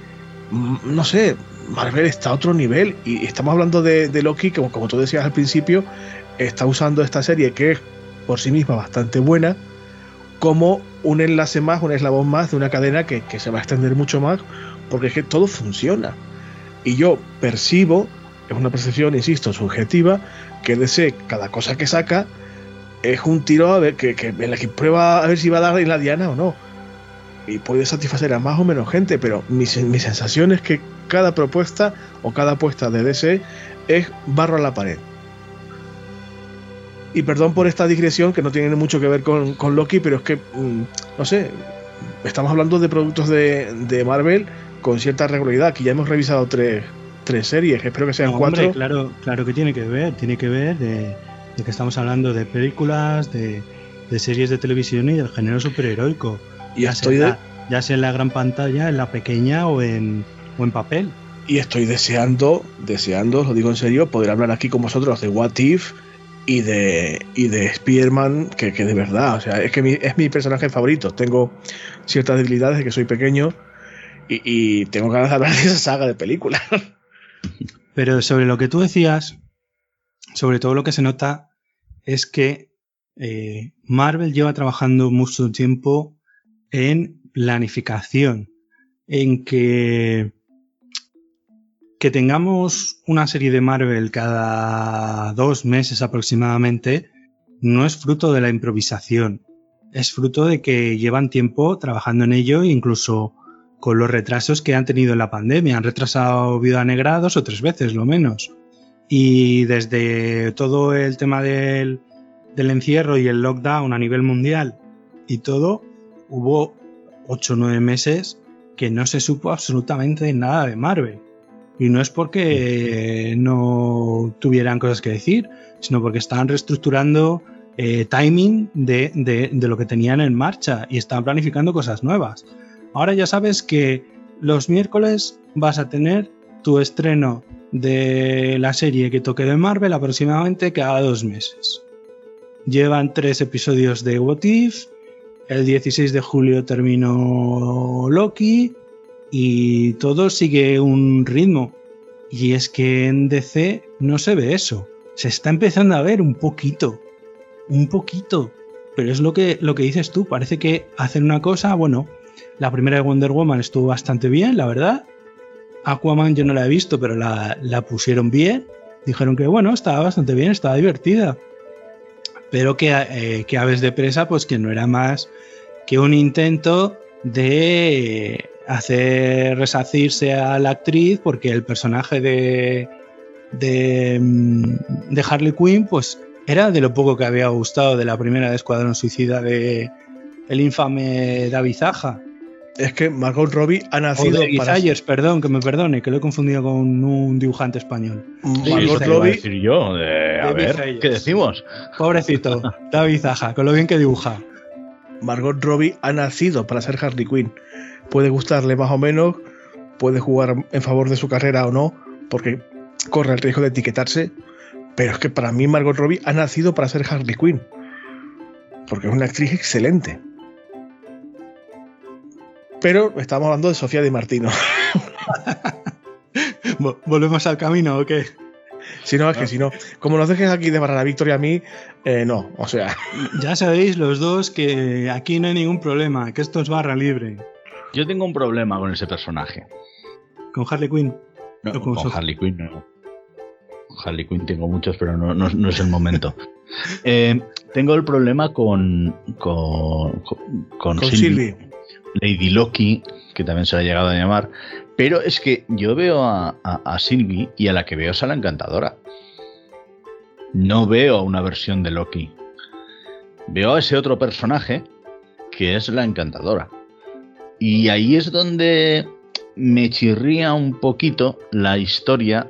mm, no sé, Marvel está a otro nivel. Y estamos hablando de, Loki, que como tú decías al principio, está usando esta serie que es por sí misma bastante buena, como un enlace más, un eslabón más de una cadena que, que se va a extender mucho más, porque es que todo funciona. Y yo percibo, es una percepción, insisto, subjetiva, que DC, cada cosa que saca, es un tiro a ver, que, en la que prueba a ver si va a dar en la diana o no. Y puede satisfacer a más o menos gente, pero mi, mi sensación es que cada propuesta o cada apuesta de DC es barro a la pared. Y perdón por esta digresión que no tiene mucho que ver con, Loki, pero es que, mm, no sé, estamos hablando de productos de, Marvel con cierta regularidad. Aquí ya hemos revisado tres, series, espero que sean cuatro. claro, claro que tiene que ver, tiene que ver de, que estamos hablando de películas, de, series de televisión y del género superheroico. Y ya estoy sea, ya sea en la gran pantalla, en la pequeña o en, o en papel. Y estoy deseando, deseando, lo digo en serio, poder hablar aquí con vosotros de What If y de, y de Spider-Man, que, de verdad, o sea, es que es mi personaje favorito. Tengo ciertas debilidades de que soy pequeño y, tengo ganas de hablar de esa saga de películas. Pero sobre lo que tú decías, sobre todo lo que se nota es que eh, Marvel lleva trabajando mucho tiempo en planificación, en que que tengamos una serie de Marvel cada dos meses aproximadamente no es fruto de la improvisación, es fruto de que llevan tiempo trabajando en ello, incluso con los retrasos que han tenido en la pandemia. Han retrasado Viuda Negra dos o tres veces, lo menos. Y desde todo el tema del, del encierro y el lockdown a nivel mundial y todo, hubo ocho o nueve meses que no se supo absolutamente nada de Marvel. Y no es porque no tuvieran cosas que decir, sino porque estaban reestructurando eh, timing de, de, lo que tenían en marcha y estaban planificando cosas nuevas. Ahora ya sabes que los miércoles vas a tener tu estreno de la serie que toque de Marvel aproximadamente cada dos meses. Llevan tres episodios de What If, el 16 de julio terminó Loki, y todo sigue un ritmo. Y es que en DC no se ve eso. Se está empezando a ver un poquito. Un poquito. Pero es lo que, lo que dices tú. Parece que hacen una cosa, bueno, la primera de Wonder Woman estuvo bastante bien, la verdad. Aquaman yo no la he visto, pero la, pusieron bien. Dijeron que bueno, estaba bastante bien, estaba divertida. Pero que, eh, que Aves de Presa, pues que no era más que un intento de hacer resacirse a la actriz porque el personaje de, de, mm, de, Harley Quinn pues era de lo poco que había gustado de la primera de Escuadrón Suicida de el infame David Zaja. Es que Margot Robbie ha nacido para... perdón, que me perdone, que lo he confundido con un dibujante español. Margot Robbie... decir yo, a ver, ¿qué decimos? Pobrecito, (laughs) David Zaja, con lo bien que dibuja. Margot Robbie ha nacido para ser Harley Quinn puede gustarle más o menos, puede jugar en favor de su carrera o no, porque corre el riesgo de etiquetarse, pero es que para mí Margot Robbie ha nacido para ser Harley Quinn, porque es una actriz excelente. Pero estamos hablando de Sofía Di Martino. (laughs) ¿Volvemos al camino o qué? Si no, es que si no, como nos dejes aquí de barra la victoria a mí, eh, no, o sea. (laughs) Ya sabéis los dos que aquí no hay ningún problema, que esto es barra libre. Yo tengo un problema con ese personaje. ¿Con Harley Quinn? No, con, Harley Quinn no. Con Harley Quinn tengo muchos, pero no, es el momento. (laughs) Eh, tengo el problema con. con. con, Sylvie. Lady Loki, que también se le ha llegado a llamar. Pero es que yo veo a, a, Sylvie y a la que veo es a la encantadora. No veo una versión de Loki. Veo a ese otro personaje que es la encantadora. Y ahí es donde me chirría un poquito la historia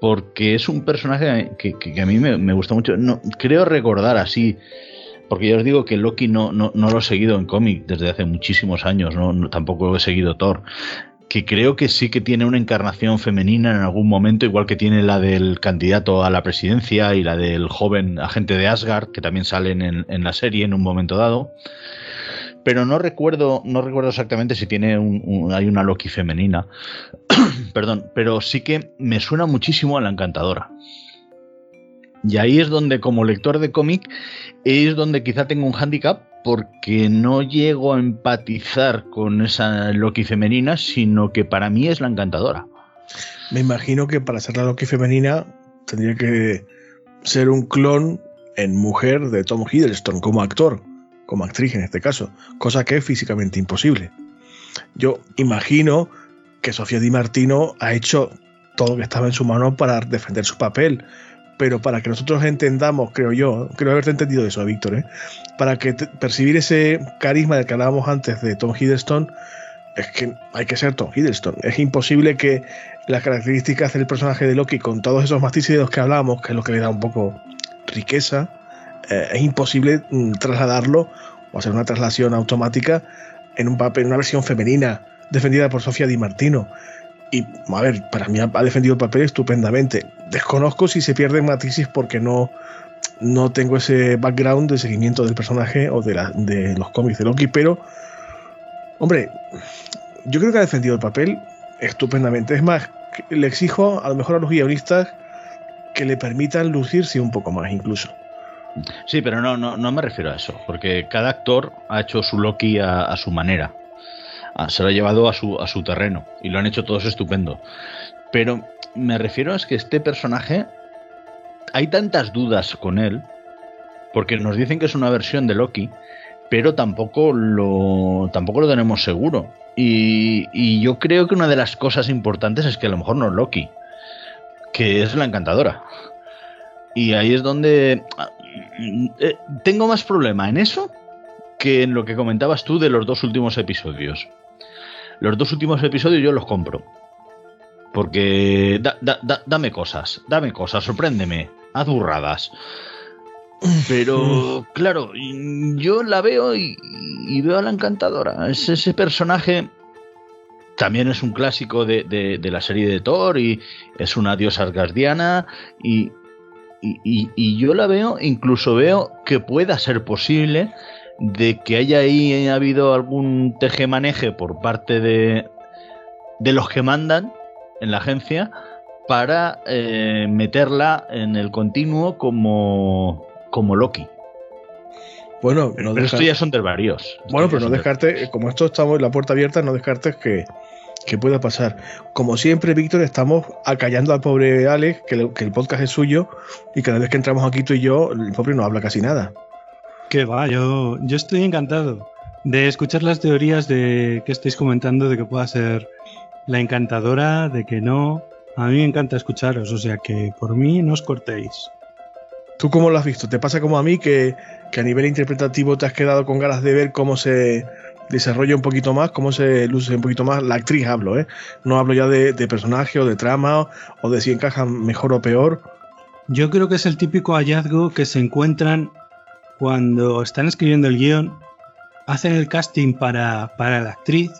porque es un personaje que, a mí me, gusta mucho. No, creo recordar así, porque ya os digo que Loki no, no, lo he seguido en cómic desde hace muchísimos años, no, tampoco he seguido Thor. Que creo que sí que tiene una encarnación femenina en algún momento, igual que tiene la del candidato a la presidencia y la del joven agente de Asgard, que también salen en, en la serie en un momento dado pero no recuerdo, no recuerdo exactamente si tiene un, hay una Loki femenina. (clears throat) Perdón, pero sí que me suena muchísimo a la encantadora. Y ahí es donde, como lector de cómic, es donde quizá tengo un hándicap porque no llego a empatizar con esa Loki femenina, sino que para mí es la encantadora. Me imagino que para ser la Loki femenina tendría que ser un clon en mujer de Tom Hiddleston como actor como actriz en este caso, cosa que es físicamente imposible. Yo imagino que Sofía Di Martino ha hecho todo lo que estaba en su mano para defender su papel, pero para que nosotros entendamos, creo yo, creo haberte entendido eso, Víctor, ¿eh? para que percibir ese carisma del que hablábamos antes de Tom Hiddleston, es que hay que ser Tom Hiddleston. Es imposible que las características del personaje de Loki, con todos esos matices de los que hablamos, que es lo que le da un poco riqueza, eh, es imposible mm, trasladarlo o hacer una traslación automática en un papel, en una versión femenina defendida por Sofía Di Martino. Y, a ver, para mí ha, defendido el papel estupendamente. Desconozco si se pierden matices porque no, no tengo ese background de seguimiento del personaje o de, los cómics de Loki, pero, hombre, yo creo que ha defendido el papel estupendamente. Es más, le exijo a lo mejor a los guionistas que le permitan lucirse un poco más incluso. Sí, pero no, no, no me refiero a eso, porque cada actor ha hecho su Loki a, su manera. Ah, se lo ha llevado a su, a su terreno y lo han hecho todos estupendo. Pero me refiero a que este personaje hay tantas dudas con él, porque nos dicen que es una versión de Loki, pero tampoco lo, tampoco lo tenemos seguro. Y, y, yo creo que una de las cosas importantes es que a lo mejor no es Loki, que es la encantadora. Y ahí es donde eh, tengo más problema en eso que en lo que comentabas tú de los dos últimos episodios. Los dos últimos episodios yo los compro. Porque dame cosas, dame cosas, sorpréndeme, haz burradas. Pero, (laughs) claro, yo la veo y, veo a la encantadora. Es ese personaje. También es un clásico de, de la serie de Thor y es una diosa asgardiana. Y, y, yo la veo, incluso veo que pueda ser posible de que haya ahí habido algún tejemaneje por parte de, de los que mandan en la agencia para eh, meterla en el continuo como, como Loki. Bueno, pero, esto ya son varios. Bueno, pero no descarte, como esto estamos en la puerta abierta, no descartes que, que pueda pasar. Como siempre, Víctor, estamos acallando al pobre Alex, que, el podcast es suyo, y cada vez que entramos aquí tú y yo, el pobre no habla casi nada. Que va, yo, yo estoy encantado de escuchar las teorías de que estáis comentando de que pueda ser la encantadora, de que no. A mí me encanta escucharos, o sea que por mí no os cortéis. ¿Tú cómo lo has visto? ¿Te pasa como a mí que, que a nivel interpretativo te has quedado con ganas de ver cómo se desarrolla un poquito más, cómo se luce un poquito más. La actriz hablo, ¿eh? No hablo ya de, personaje o de trama o de si encajan mejor o peor. Yo creo que es el típico hallazgo que se encuentran cuando están escribiendo el guion, hacen el casting para, para la actriz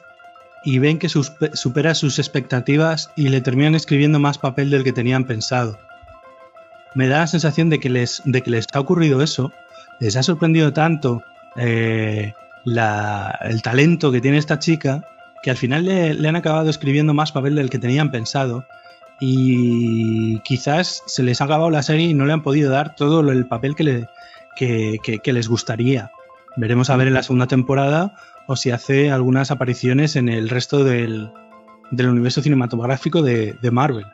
y ven que supera sus expectativas y le terminan escribiendo más papel del que tenían pensado. Me da la sensación de que les, de que les ha ocurrido eso, les ha sorprendido tanto eh, el talento que tiene esta chica, que al final le, han acabado escribiendo más papel del que tenían pensado. Y quizás se les ha acabado la serie y no le han podido dar todo el papel que, le, que, les gustaría. Veremos a ver en la segunda temporada o si hace algunas apariciones en el resto del, del universo cinematográfico de, de Marvel.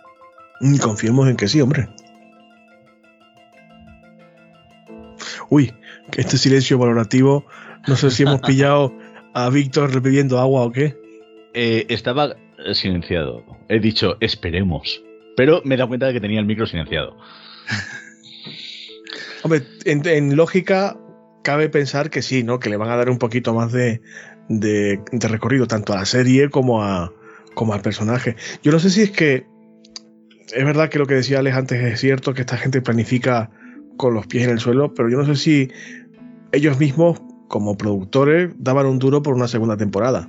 Mm, confiemos en que sí, hombre. Uy, este silencio valorativo no sé si hemos (laughs) pillado a Víctor pidiendo agua o qué. Eh, estaba silenciado. He dicho, esperemos. Pero me he dado cuenta de que tenía el micro silenciado. (laughs) Hombre, en, lógica, cabe pensar que sí, ¿no? Que le van a dar un poquito más de, de, recorrido, tanto a la serie como, a, como al personaje. Yo no sé si es que. Es verdad que lo que decía Alex antes es cierto, que esta gente planifica con los pies en el suelo, pero yo no sé si ellos mismos como productores daban un duro por una segunda temporada.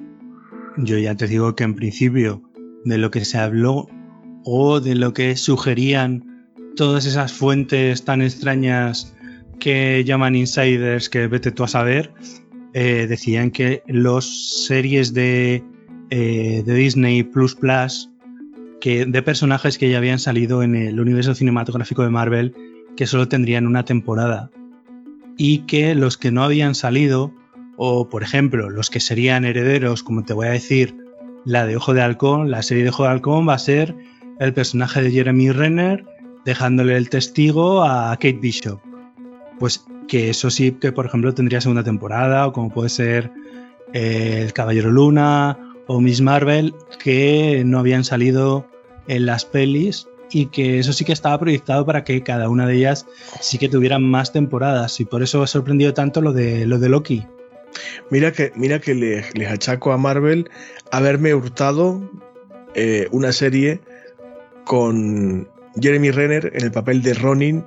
Yo ya te digo que en principio de lo que se habló o de lo que sugerían todas esas fuentes tan extrañas que llaman insiders, que vete tú a saber, eh, decían que los series de, eh, de Disney Plus Plus que de personajes que ya habían salido en el universo cinematográfico de Marvel que solo tendrían una temporada. Y que los que no habían salido, o por ejemplo, los que serían herederos, como te voy a decir, la de Ojo de Halcón, la serie de Ojo de Halcón va a ser el personaje de Jeremy Renner dejándole el testigo a Kate Bishop. Pues que eso sí que por ejemplo tendría segunda temporada, o como puede ser eh, El Caballero Luna o Miss Marvel, que no habían salido en las pelis y que eso sí que estaba proyectado para que cada una de ellas sí que tuvieran más temporadas y por eso ha sorprendido tanto lo de, lo de Loki. Mira que, mira que les, achaco a Marvel haberme hurtado eh, una serie con Jeremy Renner en el papel de Ronin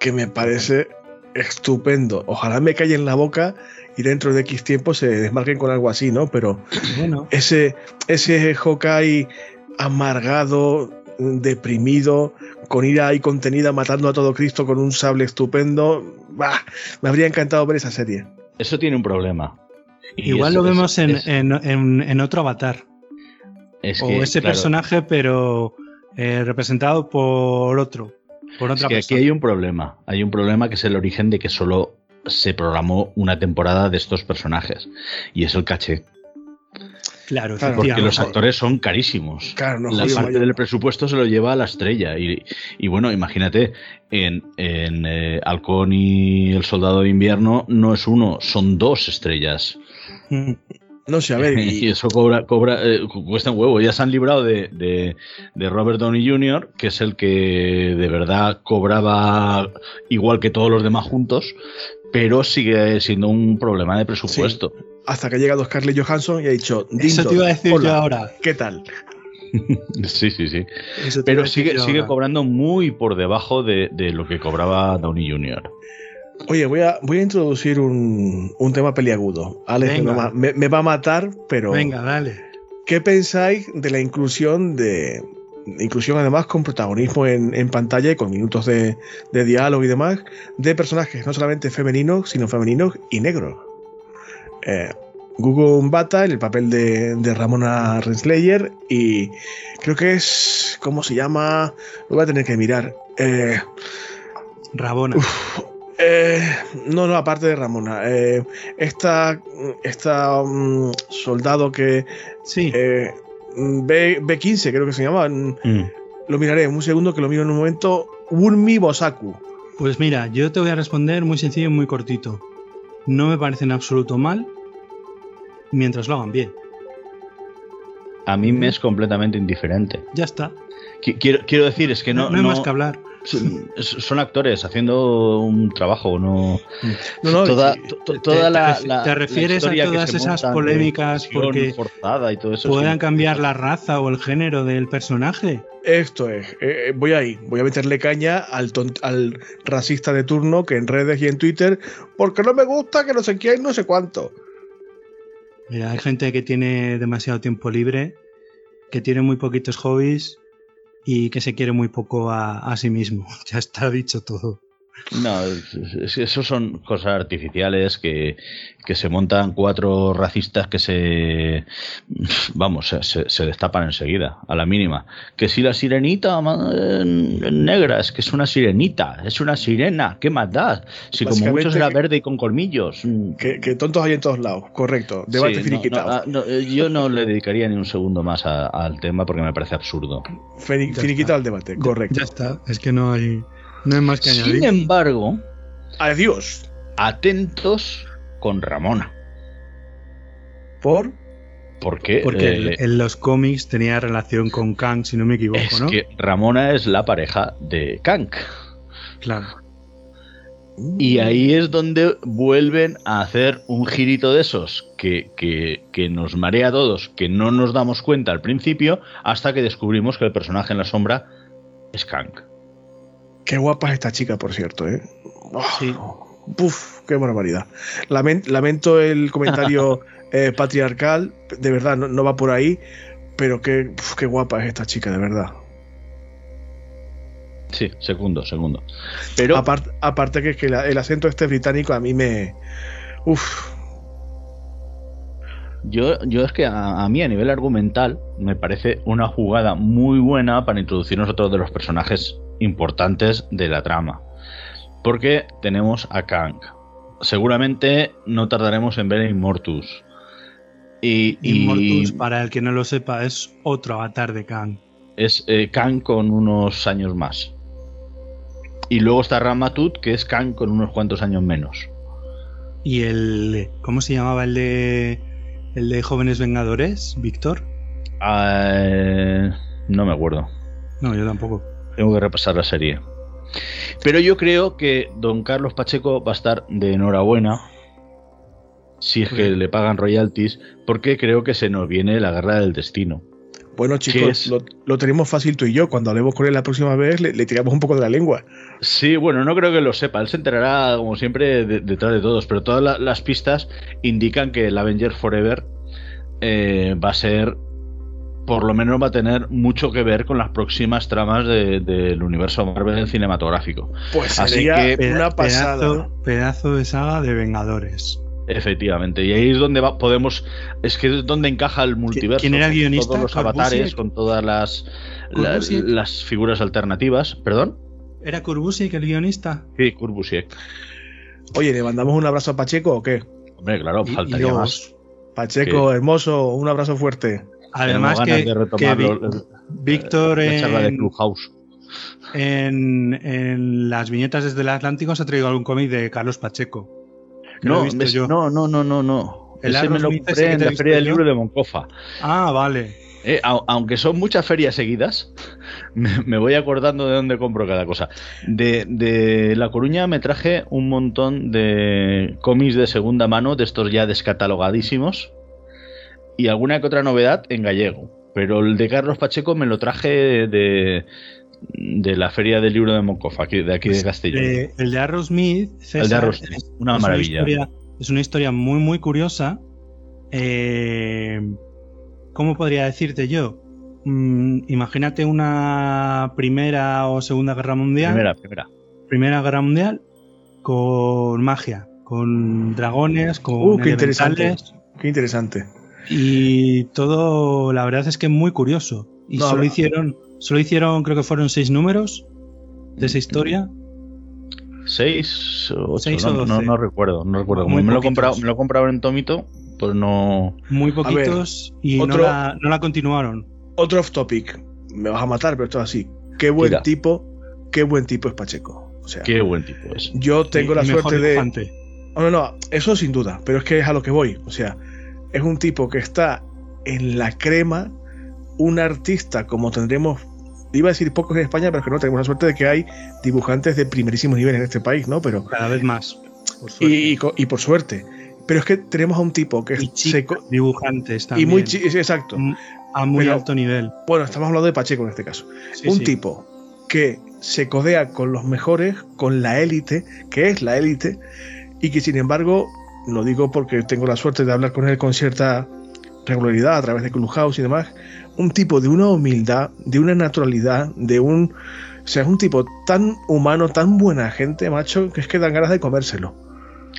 que me parece estupendo. Ojalá me calle en la boca y dentro de X tiempo se desmarquen con algo así, ¿no? Pero bueno. ese, ese Hawkeye amargado, deprimido, con ira y contenida, matando a todo Cristo con un sable estupendo. Bah, me habría encantado ver esa serie. Eso tiene un problema. Igual lo vemos en, otro avatar. o ese personaje, pero eh, representado por otro. Por otra es que aquí hay un problema. Hay un problema que es el origen de que solo se programó una temporada de estos personajes. Y es el caché. Claro, porque los actores son carísimos. Claro, no, la parte del presupuesto se lo lleva a la estrella. Y, bueno, imagínate, en, en eh, Halcón y el Soldado de Invierno no es uno, son dos estrellas. No sé, a ver. (laughs) Y, eso cobra, cobra eh, cuesta un huevo. Ya se han librado de, de, Robert Downey Jr., que es el que de verdad cobraba igual que todos los demás juntos, pero sigue siendo un problema de presupuesto. Hasta que ha llegado Scarlett Johansson y ha dicho: Eso te iba a decir yo ahora. ¿Qué tal? (laughs) sí, sí, sí. Pero sigue, sigue cobrando muy por debajo de, de lo que cobraba Downey Jr. Oye, voy a, voy a introducir un, tema peliagudo. Alex me, va a matar, pero. Venga, dale. ¿Qué pensáis de la inclusión de. Inclusión además con protagonismo en, pantalla y con minutos de, diálogo y demás, de personajes no solamente femeninos, sino femeninos y negros. Eh, Google Bata en el papel de, Ramona Renslayer y creo que es. ¿Cómo se llama? Lo voy a tener que mirar. Eh, Rabona. Eh, no, no, aparte de Ramona. Eh, esta, mm, soldado que. Sí. Eh, B, B15, creo que se llama. Mm, mm. Lo miraré un segundo que lo miro en un momento. Urmi Bosaku. Pues mira, yo te voy a responder muy sencillo y muy cortito. No me parece en absoluto mal mientras lo hagan bien. A mí me es completamente indiferente. Ya está. Quiero, quiero decir, es que no. No, hay más que hablar son, actores haciendo un trabajo, no. no, no toda, te, la, te, refieres a todas esas polémicas porque forzada y todo eso, puedan cambiar la raza o el género del personaje. Esto es, eh, eh, voy ahí, voy a meterle caña al, al racista de turno que en redes y en Twitter, porque no me gusta que no sé quién, no sé cuánto. Mira, hay gente que tiene demasiado tiempo libre, que tiene muy poquitos hobbies y que se quiere muy poco a, sí mismo. (laughs) Ya está dicho todo. No, eso son cosas artificiales que, se montan cuatro racistas que se, vamos, se, destapan enseguida, a la mínima. Que si la sirenita negra es que es una sirenita, es una sirena, ¿qué más da? Si como muchos era verde y con colmillos. Que, tontos hay en todos lados, correcto. Debate finiquitado. Ah, eh, yo no le dedicaría ni un segundo más al tema porque me parece absurdo. Finiquitado el debate, correcto. Ya está, es que no hay... No hay más que añadir. Sin embargo, adiós. Atentos con Ramona. ¿Por? ¿Por qué? Porque eh, en los cómics tenía relación con Kang, si no me equivoco, es ¿no? que Ramona es la pareja de Kang. Claro. Y ahí es donde vuelven a hacer un girito de esos que, que, que, nos marea a todos, que no nos damos cuenta al principio, hasta que descubrimos que el personaje en la sombra es Kang. Qué guapa es esta chica, por cierto, ¿eh? sí. Puf, qué barbaridad. lamento el comentario (laughs) eh, patriarcal, de verdad, no, va por ahí, pero qué, qué guapa es esta chica, de verdad. Sí, segundo, segundo. Pero aparte, aparte que, que el acento este británico a mí me. Uf. Yo, yo es que a, a, mí a nivel argumental me parece una jugada muy buena para introducirnos a otro de los personajes importantes de la trama. Porque tenemos a Kang. Seguramente no tardaremos en ver a Immortus. Y, Immortus, para el que no lo sepa, es otro avatar de Kang. Es eh, Kang con unos años más. Y luego está Ramatut, que es Kang con unos cuantos años menos. ¿Y el. ¿Cómo se llamaba el de. el de Jóvenes Vengadores? ¿Víctor? Ah, no me acuerdo. No, yo tampoco. Tengo que repasar la serie. Pero yo creo que don Carlos Pacheco va a estar de enhorabuena si es que le pagan royalties, porque creo que se nos viene la guerra del destino. Bueno, chicos, lo, tenemos fácil tú y yo. Cuando hablemos con él la próxima vez, le, tiramos un poco de la lengua. Sí, bueno, no creo que lo sepa. Él se enterará, como siempre, detrás de todos. Pero todas las pistas indican que el Avenger Forever eh, va a ser por lo menos va a tener mucho que ver con las próximas tramas del universo Marvel cinematográfico. Pues Así que una pasada. Pedazo, de saga de Vengadores. Efectivamente, y ahí es donde podemos, es que es donde encaja el multiverso. ¿Quién era el guionista? Con todos los avatares, con todas las, las, figuras alternativas. ¿Perdón? ¿Era Kurbusiek el guionista? Sí, Kurbusiek. Oye, ¿le mandamos un abrazo a Pacheco o qué? Hombre, claro, faltaría más. Pacheco, hermoso, un abrazo fuerte. Además que, Víctor en, en, en, las viñetas desde el Atlántico se ha traído algún cómic de Carlos Pacheco. No, no, no, no, no, no. El Ese me lo compré en la feria del libro de Moncofa. Ah, vale. Eh, aunque son muchas ferias seguidas, (laughs) me, voy acordando de dónde compro cada cosa. De, de, La Coruña me traje un montón de cómics de segunda mano, de estos ya descatalogadísimos, y alguna que otra novedad en gallego. Pero el de Carlos Pacheco me lo traje de, de la Feria del Libro de Moncofa, de aquí de pues, Castellón. el de Arrowsmith, el de una maravilla. es una historia muy, muy curiosa. Eh, ¿Cómo podría decirte yo? Mm, imagínate una primera o segunda guerra mundial. Primera, primera. Primera guerra mundial con magia, con dragones, con. Uh, qué interesante. Qué interesante. Y todo, la verdad es que es muy curioso. Y solo hicieron, solo hicieron, creo que fueron seis números de esa historia. Seis o ocho, no, no, recuerdo, no recuerdo. me, lo he comprado, me lo he comprado en Tomito, pues no. Muy poquitos y no, la, no, la, continuaron. Otro off topic. Me vas a matar, pero esto es así. Qué buen tipo, qué buen tipo es Pacheco. O sea, qué buen tipo es. Yo tengo la suerte de. Oh, no, no, eso sin duda, pero es que es a lo que voy. O sea, es un tipo que está en la crema, un artista como tendremos, iba a decir pocos en España, pero que no tenemos la suerte de que hay dibujantes de primerísimo nivel en este país, ¿no? Pero cada vez más. y, por suerte. Pero es que tenemos a un tipo que es seco. Dibujantes también. Y muy exacto. A muy alto nivel. Bueno, estamos hablando de Pacheco en este caso. un tipo que se codea con los mejores, con la élite, que es la élite, y que sin embargo lo digo porque tengo la suerte de hablar con él con cierta regularidad a través de Clubhouse y demás, un tipo de una humildad, de una naturalidad, de un... O sea, es un tipo tan humano, tan buena gente, macho, que es que dan ganas de comérselo.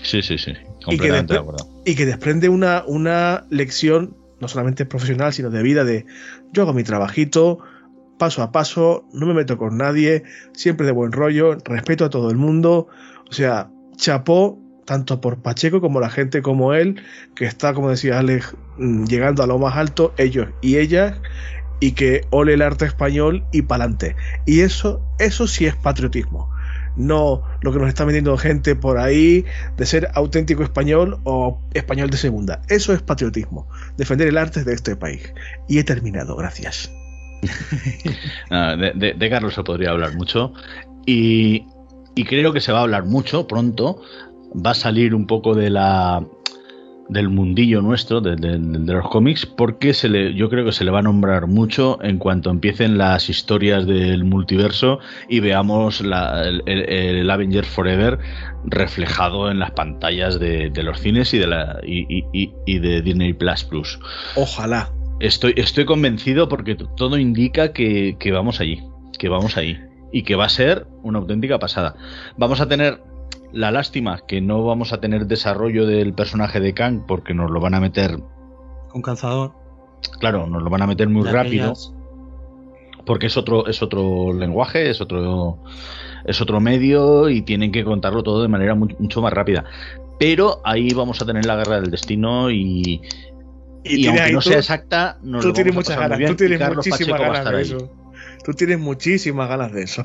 Sí, sí, sí, completamente y que, y que desprende una, una lección, no solamente profesional, sino de vida, de yo hago mi trabajito, paso a paso, no me meto con nadie, siempre de buen rollo, respeto a todo el mundo, o sea, chapó tanto por Pacheco como la gente como él, que está, como decía Alex, mm, llegando a lo más alto, ellos y ellas, y que ole el arte español y pa'lante. Y eso, eso sí es patriotismo. No lo que nos está vendiendo gente por ahí de ser auténtico español o español de segunda. Eso es patriotismo. Defender el arte de este país. Y he terminado, gracias. (laughs) de, de, Carlos se podría hablar mucho. Y, y creo que se va a hablar mucho pronto va a salir un poco de la del mundillo nuestro, de, los cómics, porque se le, yo creo que se le va a nombrar mucho en cuanto empiecen las historias del multiverso y veamos el, Avenger Forever reflejado en las pantallas de, los cines y de, la, y, de Disney Plus Plus. Ojalá. Estoy, estoy convencido porque todo indica que, que vamos allí, que vamos ahí y que va a ser una auténtica pasada. Vamos a tener la lástima que no vamos a tener desarrollo del personaje de Kang porque nos lo van a meter. Con calzador. Claro, nos lo van a meter muy rápido. Porque es otro, es otro lenguaje, es otro, es otro medio y tienen que contarlo todo de manera mucho más rápida. Pero ahí vamos a tener la guerra del destino y, y, aunque no sea exacta, nos tú tienes muchas ganas, tú tienes muchísimas ganas de eso. Tú tienes muchísimas ganas de eso.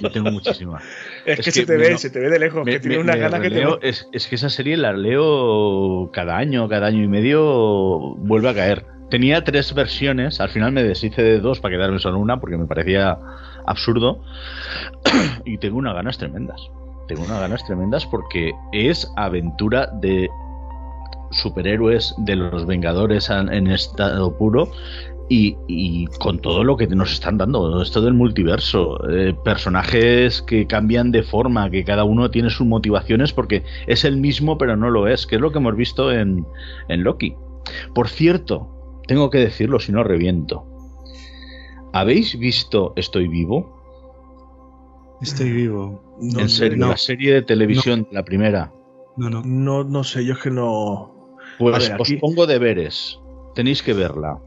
Yo tengo muchísimas. (laughs) es, que, se te ve, se te ve de lejos, que tienes una gana que te es, es que esa serie la leo cada año, cada año y medio vuelve a caer. Tenía tres versiones, al final me deshice de dos para quedarme solo una porque me parecía absurdo (clears throat) y tengo unas ganas tremendas. Tengo unas ganas tremendas porque es aventura de superhéroes de los Vengadores en estado puro y, con todo lo que nos están dando, esto del multiverso, eh, personajes que cambian de forma, que cada uno tiene sus motivaciones porque es el mismo pero no lo es, que es lo que hemos visto en, en Loki. Por cierto, tengo que decirlo si no reviento. ¿Habéis visto Estoy vivo? Estoy vivo. en serio, la serie de televisión, la primera. No, no. No, no sé, yo es que no. Pues os pongo deberes. Tenéis que verla.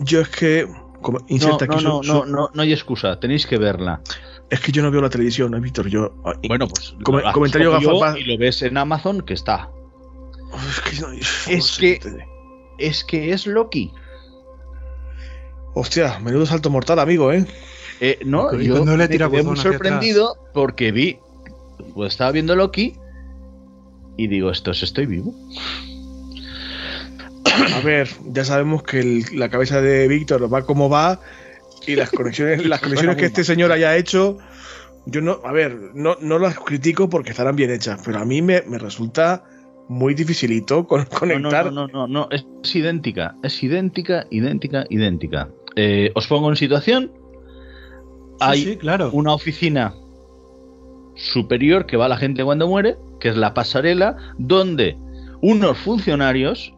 Yo es que. no, no, no, no, no, hay excusa, tenéis que verla. Es que yo no veo la televisión, ¿eh, Víctor. Yo, ah, bueno, pues. comentario Y lo ves en Amazon que está. Es que. es, que es que es Loki. Hostia, menudo salto mortal, amigo, ¿eh? eh no, yo me quedé muy sorprendido porque vi. Pues estaba viendo Loki y digo, esto es estoy vivo. A ver, ya sabemos que la cabeza de Víctor va como va y las conexiones, (laughs) las conexiones que este señor haya hecho, yo no, a ver, no, no las critico porque estarán bien hechas, pero a mí me, resulta muy dificilito conectar. No, no, no, no, es, idéntica, es idéntica, idéntica, idéntica. Eh, os pongo en situación. Hay claro. una oficina superior que va a la gente cuando muere, que es la pasarela, donde unos funcionarios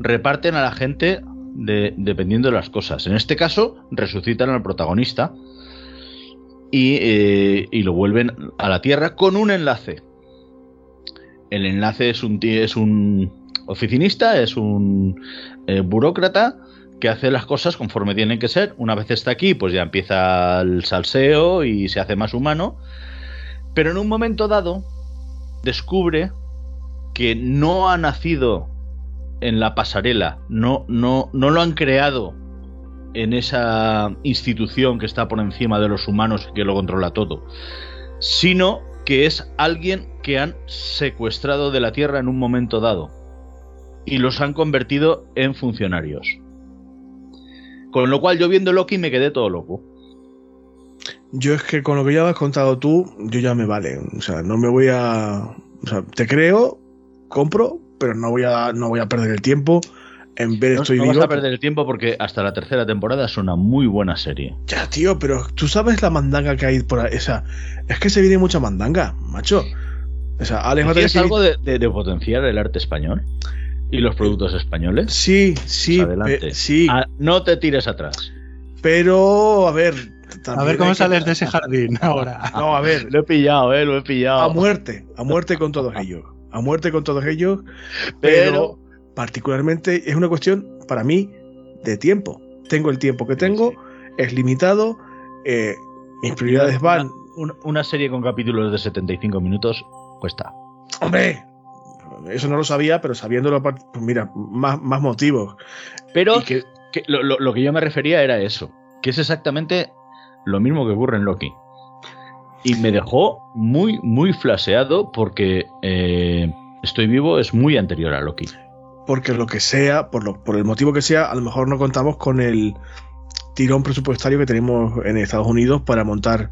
reparten a la gente dependiendo de las cosas. En este caso, resucitan al protagonista eh, y, lo vuelven a la Tierra con un enlace. El enlace es un, es un oficinista, es un eh, burócrata que hace las cosas conforme tienen que ser. Una vez está aquí, pues ya empieza el salseo y se hace más humano. Pero en un momento dado, descubre que no ha nacido en la pasarela, no, no, no lo han creado en esa institución que está por encima de los humanos y que lo controla todo, sino que es alguien que han secuestrado de la Tierra en un momento dado y los han convertido en funcionarios. Con lo cual yo viendo Loki me quedé todo loco. Yo es que con lo que ya has contado tú, yo ya me vale. O sea, no me voy a... O sea, te creo, compro, pero no voy a, no voy a perder el tiempo en ver no, Estoy no Vivo. vas a perder el tiempo porque hasta la tercera temporada es una muy buena serie. Ya, tío, pero tú sabes la mandanga que hay por ahí. O sea, es que se viene mucha mandanga, macho. O sea, Alex ¿Es algo de, potenciar el arte español? ¿Y los productos españoles? Sí, sí, pues adelante. sí. Ah, no te tires atrás. Pero, a ver. A ver cómo sales de ese (laughs) jardín ahora. No, a ver. lo he pillado, eh, lo he pillado. A muerte, a muerte con todos ellos a muerte con todos ellos, pero, particularmente es una cuestión para mí de tiempo. Tengo el tiempo que tengo, es limitado, eh, mis prioridades van. Una, serie con capítulos de 75 minutos cuesta. ¡Hombre! Eso no lo sabía, pero sabiéndolo, pues mira, más, más motivos. Pero que, lo que yo me refería era eso, que es exactamente lo mismo que ocurre en Loki y me dejó muy, muy flaseado porque eh, Estoy Vivo es muy anterior a Loki. Porque lo que sea, por, lo, por el motivo que sea, a lo mejor no contamos con el tirón presupuestario que tenemos en Estados Unidos para montar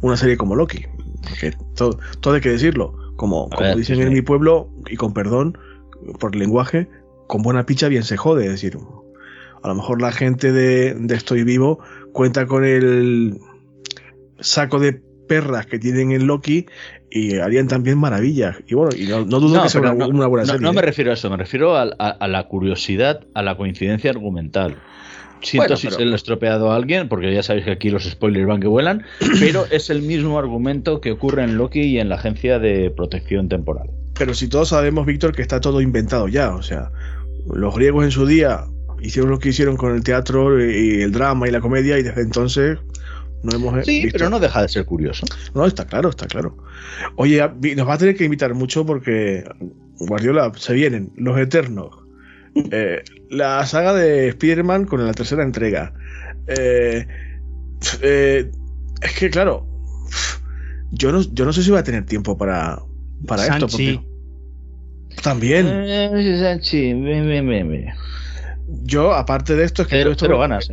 una serie como Loki. Porque todo, todo hay que decirlo. Como, como dicen en mi pueblo, y con perdón por el lenguaje, con buena picha bien se jode. Es decir, a lo mejor la gente de, de Estoy Vivo cuenta con el saco de perras que tienen en Loki y harían también maravillas. Y bueno, y no, dudo que sea una, buena serie. No, me ¿eh? refiero a eso, me refiero a, la curiosidad, a la coincidencia argumental. Siento si se le ha estropeado a alguien, porque ya sabéis que aquí los spoilers van que vuelan, (clears throat) pero es el mismo argumento que ocurre en Loki y en la Agencia de Protección Temporal. Pero si todos sabemos, Víctor, que está todo inventado ya, o sea, los griegos en su día hicieron lo que hicieron con el teatro y el drama y la comedia y desde entonces hemos sí, pero no deja de ser curioso. No, está claro, está claro. Oye, nos va a tener que invitar mucho porque Guardiola se vienen los Eternos, (laughs) eh, la saga de Spider-Man con la tercera entrega. Eh, eh, es que, claro, yo no, yo no sé si voy a tener tiempo para, para esto. También. Sanchi, Yo, aparte de esto, es que pero, ganas.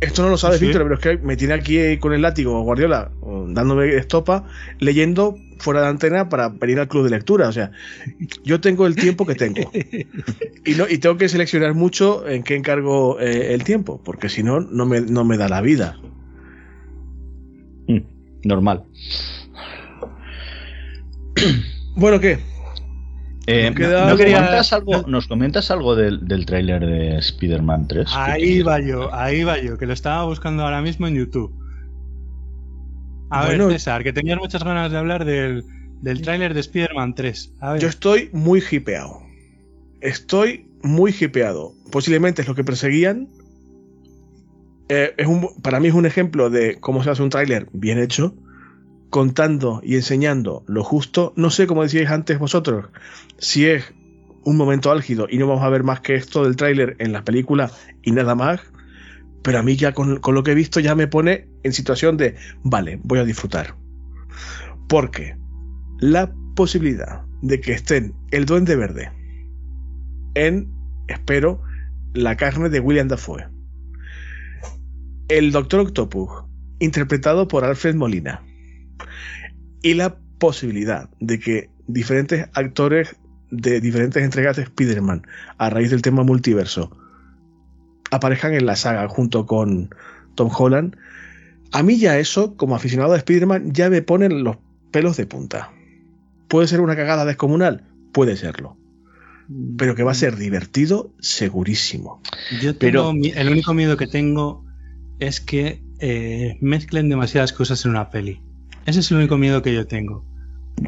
Esto no lo sabes, Víctor, pero es que me tiene aquí con el látigo Guardiola, dándome estopa, leyendo fuera de antena para venir al club de lectura. O sea, yo tengo el tiempo que tengo. (laughs) Y, no, y tengo que seleccionar mucho en qué encargo eh, el tiempo, porque si no, no me, no me da la vida. Mm, normal. (clears throat) Bueno, ¿qué? Eh, ¿Nos, comentas algo, del, del tráiler de Spider-Man 3? Ahí va yo, ahí va yo, que lo estaba buscando ahora mismo en YouTube. A ver, César, que tenías muchas ganas de hablar del, del tráiler de Spider-Man 3. Yo estoy muy hipeado. Estoy muy hipeado. Posiblemente es lo que perseguían. Eh, es un, para mí es un ejemplo de cómo se hace un tráiler bien hecho contando y enseñando lo justo. No sé, como decíais antes vosotros, si es un momento álgido y no vamos a ver más que esto del tráiler en las películas y nada más. Pero a mí ya con, lo que he visto ya me pone en situación de, vale, voy a disfrutar. Porque la posibilidad de que estén el duende verde en, espero, la carne de William Dafoe. El Doctor Octopus, interpretado por Alfred Molina y la posibilidad de que diferentes actores de diferentes entregas de Spider-Man a raíz del tema multiverso aparezcan en la saga junto con Tom Holland, a mí ya eso, como aficionado a Spider-Man, ya me ponen los pelos de punta. ¿Puede ser una cagada descomunal? Puede serlo. Pero que va a ser divertido, segurísimo. Yo tengo, el único miedo que tengo es que eh, mezclen demasiadas cosas en una peli. Ese es el único miedo que yo tengo.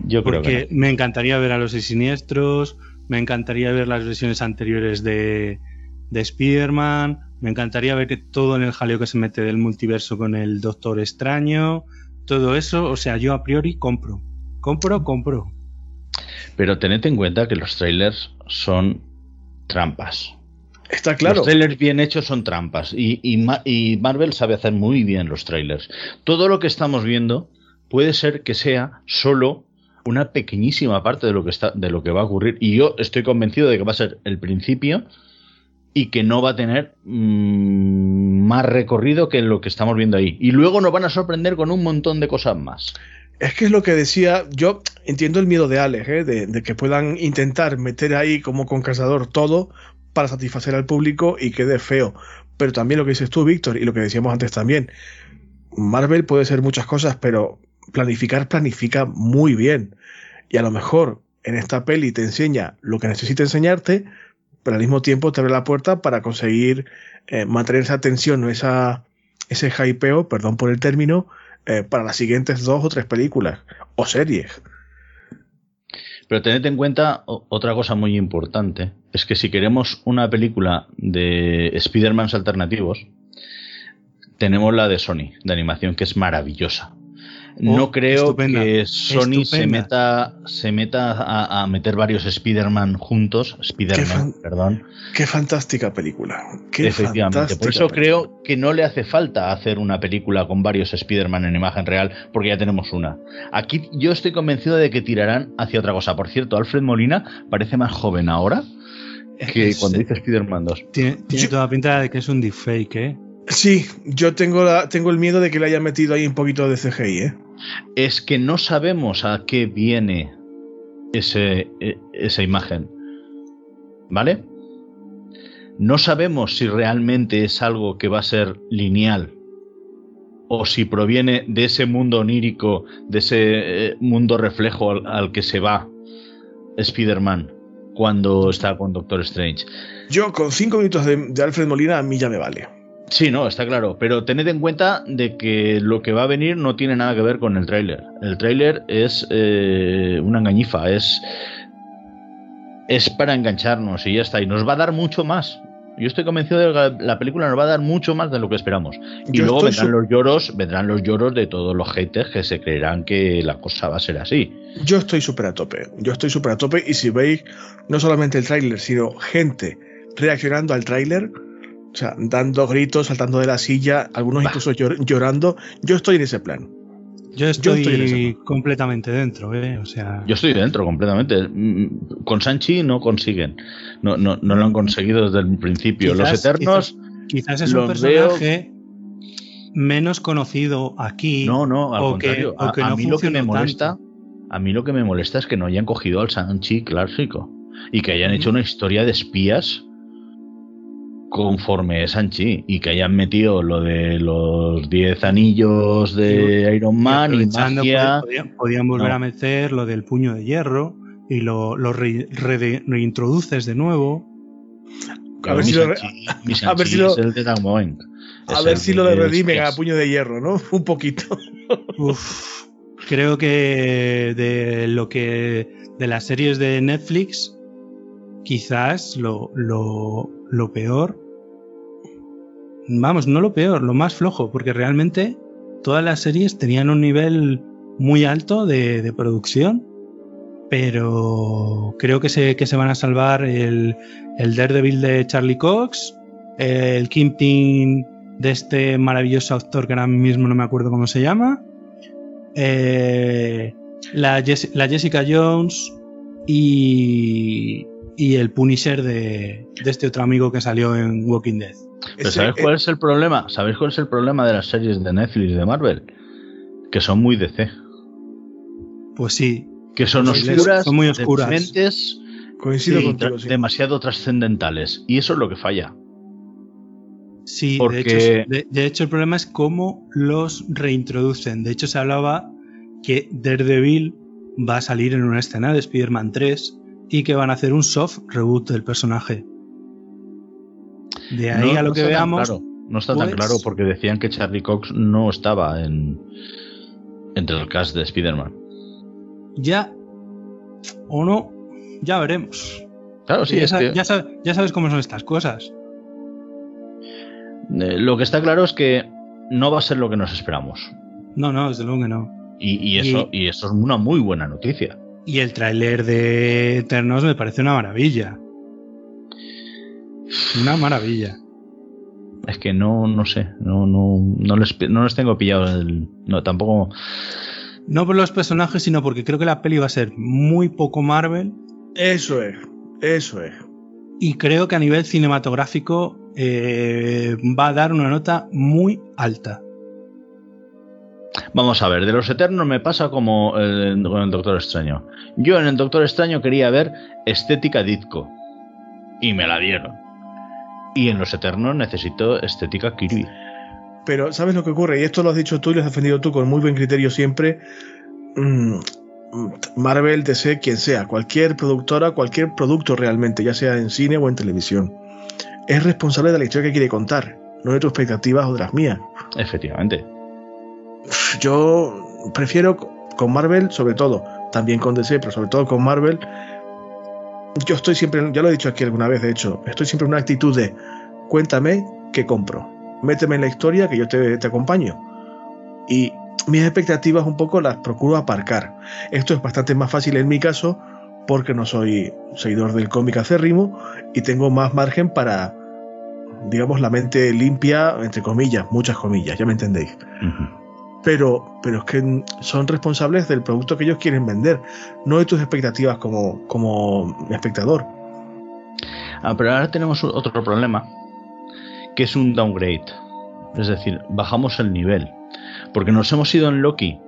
Yo creo Porque me encantaría ver a los siniestros, me encantaría ver las versiones anteriores de, de Spider-Man, me encantaría ver que todo en el jaleo que se mete del multiverso con el Doctor Extraño, todo eso, o sea, yo a priori compro. Compro, compro. Pero tened en cuenta que los trailers son trampas. Está claro. Los trailers bien hechos son trampas y, y Marvel sabe hacer muy bien los trailers. Todo lo que estamos viendo puede ser que sea solo una pequeñísima parte de lo que está de lo que va a ocurrir y yo estoy convencido de que va a ser el principio y que no va a tener mm, más recorrido que lo que estamos viendo ahí y luego nos van a sorprender con un montón de cosas más es que es lo que decía, yo entiendo el miedo de Alex, ¿eh? de, de, que puedan intentar meter ahí como con cazador todo para satisfacer al público y quede feo. Pero también lo que dices tú, Víctor, y lo que decíamos antes también, Marvel puede ser muchas cosas, pero planificar planifica muy bien. Y a lo mejor en esta peli te enseña lo que necesita enseñarte, pero al mismo tiempo te abre la puerta para conseguir eh, mantener esa tensión o esa, ese hypeo, perdón por el término, eh, para las siguientes dos o tres películas o series. Pero tened en cuenta otra cosa muy importante, es que si queremos una película de Spider-Man alternativos, tenemos la de Sony, de animación, que es maravillosa. No oh, creo que Sony se meta, se meta a, meter varios Spider-Man juntos. Spider-Man, perdón. Qué fantástica película. Qué Efectivamente. Por eso creo que no le hace falta hacer una película con varios Spider-Man en imagen real, porque ya tenemos una. Aquí yo estoy convencido de que tirarán hacia otra cosa. Por cierto, Alfred Molina parece más joven ahora que cuando dice Spider-Man 2. Tiene, toda pinta de que es un deepfake, ¿eh? Sí, yo tengo, la, tengo el miedo de que le haya metido ahí un poquito de CGI, ¿eh? Es que no sabemos a qué viene ese, e, esa imagen. ¿Vale? No sabemos si realmente es algo que va a ser lineal o si proviene de ese mundo onírico, de ese eh, mundo reflejo al, que se va Spider-Man cuando está con Doctor Strange. Yo con cinco minutos de Alfred Molina a mí ya me vale. Sí, no, está claro. Pero tened en cuenta de que lo que va a venir no tiene nada que ver con el tráiler. El tráiler es eh, una engañifa, es, es para engancharnos y ya está. Y nos va a dar mucho más. Yo estoy convencido de que la película nos va a dar mucho más de lo que esperamos. Y luego vendrán los lloros, vendrán los lloros de todos los haters que se creerán que la cosa va a ser así. Yo estoy súper a tope. Yo estoy súper a tope. Y si veis no solamente el tráiler, sino gente reaccionando al tráiler, o sea, dando gritos, saltando de la silla, algunos incluso llorando. Yo estoy en ese plan. Yo estoy, completamente dentro, ¿eh? O sea. Yo estoy dentro completamente. Mm, con Sanchi no consiguen. No, no, no lo han conseguido desde el principio. los Eternos. Quizás, es un personaje menos conocido aquí. No, no, al o que- contrario. o que a, a no mí lo que me molesta, a mí lo que me molesta es que no hayan cogido al Sanchi clásico y que hayan hecho una historia de espías conforme Sanchi y que hayan metido lo de los 10 anillos de Iron Man y magia. podían, podían volver No. a meter lo del puño de hierro y lo, lo re- re- reintroduces de nuevo. A ver si lo- (laughs) a ver si lo- es el de Damoen. A Es ver el si lo de redimen a puño de hierro, ¿no? (laughs) Un poquito. Uf, creo que de lo que de las series de Netflix, quizás lo, lo, lo peor. Vamos, no lo peor, lo más flojo, porque realmente todas las series tenían un nivel muy alto de, producción, pero creo que se, que se van a salvar el, el Daredevil de Charlie Cox, el Kingpin de este maravilloso actor que ahora mismo no me acuerdo cómo se llama, eh, la, la Jessica Jones y, y el Punisher de, de este otro amigo que salió en Walking Dead. Pero ¿sabes eh, cuál es el problema? ¿Sabéis cuál es el problema de las series de Netflix de Marvel? Que son muy DC. Pues sí, Que son Pues sí, oscuras, son muy oscuras. deprimentes Coincido Sí, contigo, sí. demasiado trascendentales. Y eso es lo que falla. sí, Porque- de, hecho, de, de hecho el problema es cómo los reintroducen. De hecho se hablaba que Daredevil va a salir en una escena de Spider-Man 3 y que van a hacer un soft reboot del personaje. De ahí No- a lo no que veamos, claro. No está pues- tan claro porque decían que Charlie Cox no estaba en entre el cast de Spider-Man. ya o no, ya veremos. Claro, sí, ya, es que ya sa- ya sabes cómo son estas cosas. eh, lo que está claro es que no va a ser lo que nos esperamos. No, no, desde luego que no. Y, y eso, y eso es una muy buena noticia. Y el tráiler de Eternos me parece una maravilla. Una maravilla. Es que no, no sé, no, no, no les, no les tengo pillado el. No, tampoco. No por los personajes, sino porque creo que la peli va a ser muy poco Marvel. Eso es, eso es. Y creo que a nivel cinematográfico eh, va a dar una nota muy alta. Vamos a ver, de los Eternos me pasa como eh, con el Doctor Extraño. Yo en el Doctor Extraño quería ver estética Ditko. Y me la dieron. Y en los Eternos necesito estética Kirby. Pero, ¿sabes lo que ocurre? Y esto lo has dicho tú y lo has defendido tú con muy buen criterio siempre. Mm, Marvel, DC, quien sea, cualquier productora, cualquier producto realmente, ya sea en cine o en televisión, es responsable de la historia que quiere contar, no de tus expectativas o de las mías. Efectivamente. Yo prefiero con Marvel, sobre todo, también con DC, pero sobre todo con Marvel. Yo estoy siempre, ya lo he dicho aquí alguna vez, de hecho, estoy siempre en una actitud de cuéntame que compro, méteme en la historia que yo te, te acompaño. Y mis expectativas un poco las procuro aparcar. Esto es bastante más fácil en mi caso porque no soy seguidor del cómic acérrimo y tengo más margen para, digamos, la mente limpia, entre comillas, muchas comillas, ya me entendéis Ujú. Pero, pero es que son responsables del producto que ellos quieren vender, no de tus expectativas como, como espectador. Ah, pero ahora tenemos otro problema, que es un downgrade. Es decir, bajamos el nivel. Porque nos hemos ido en Loki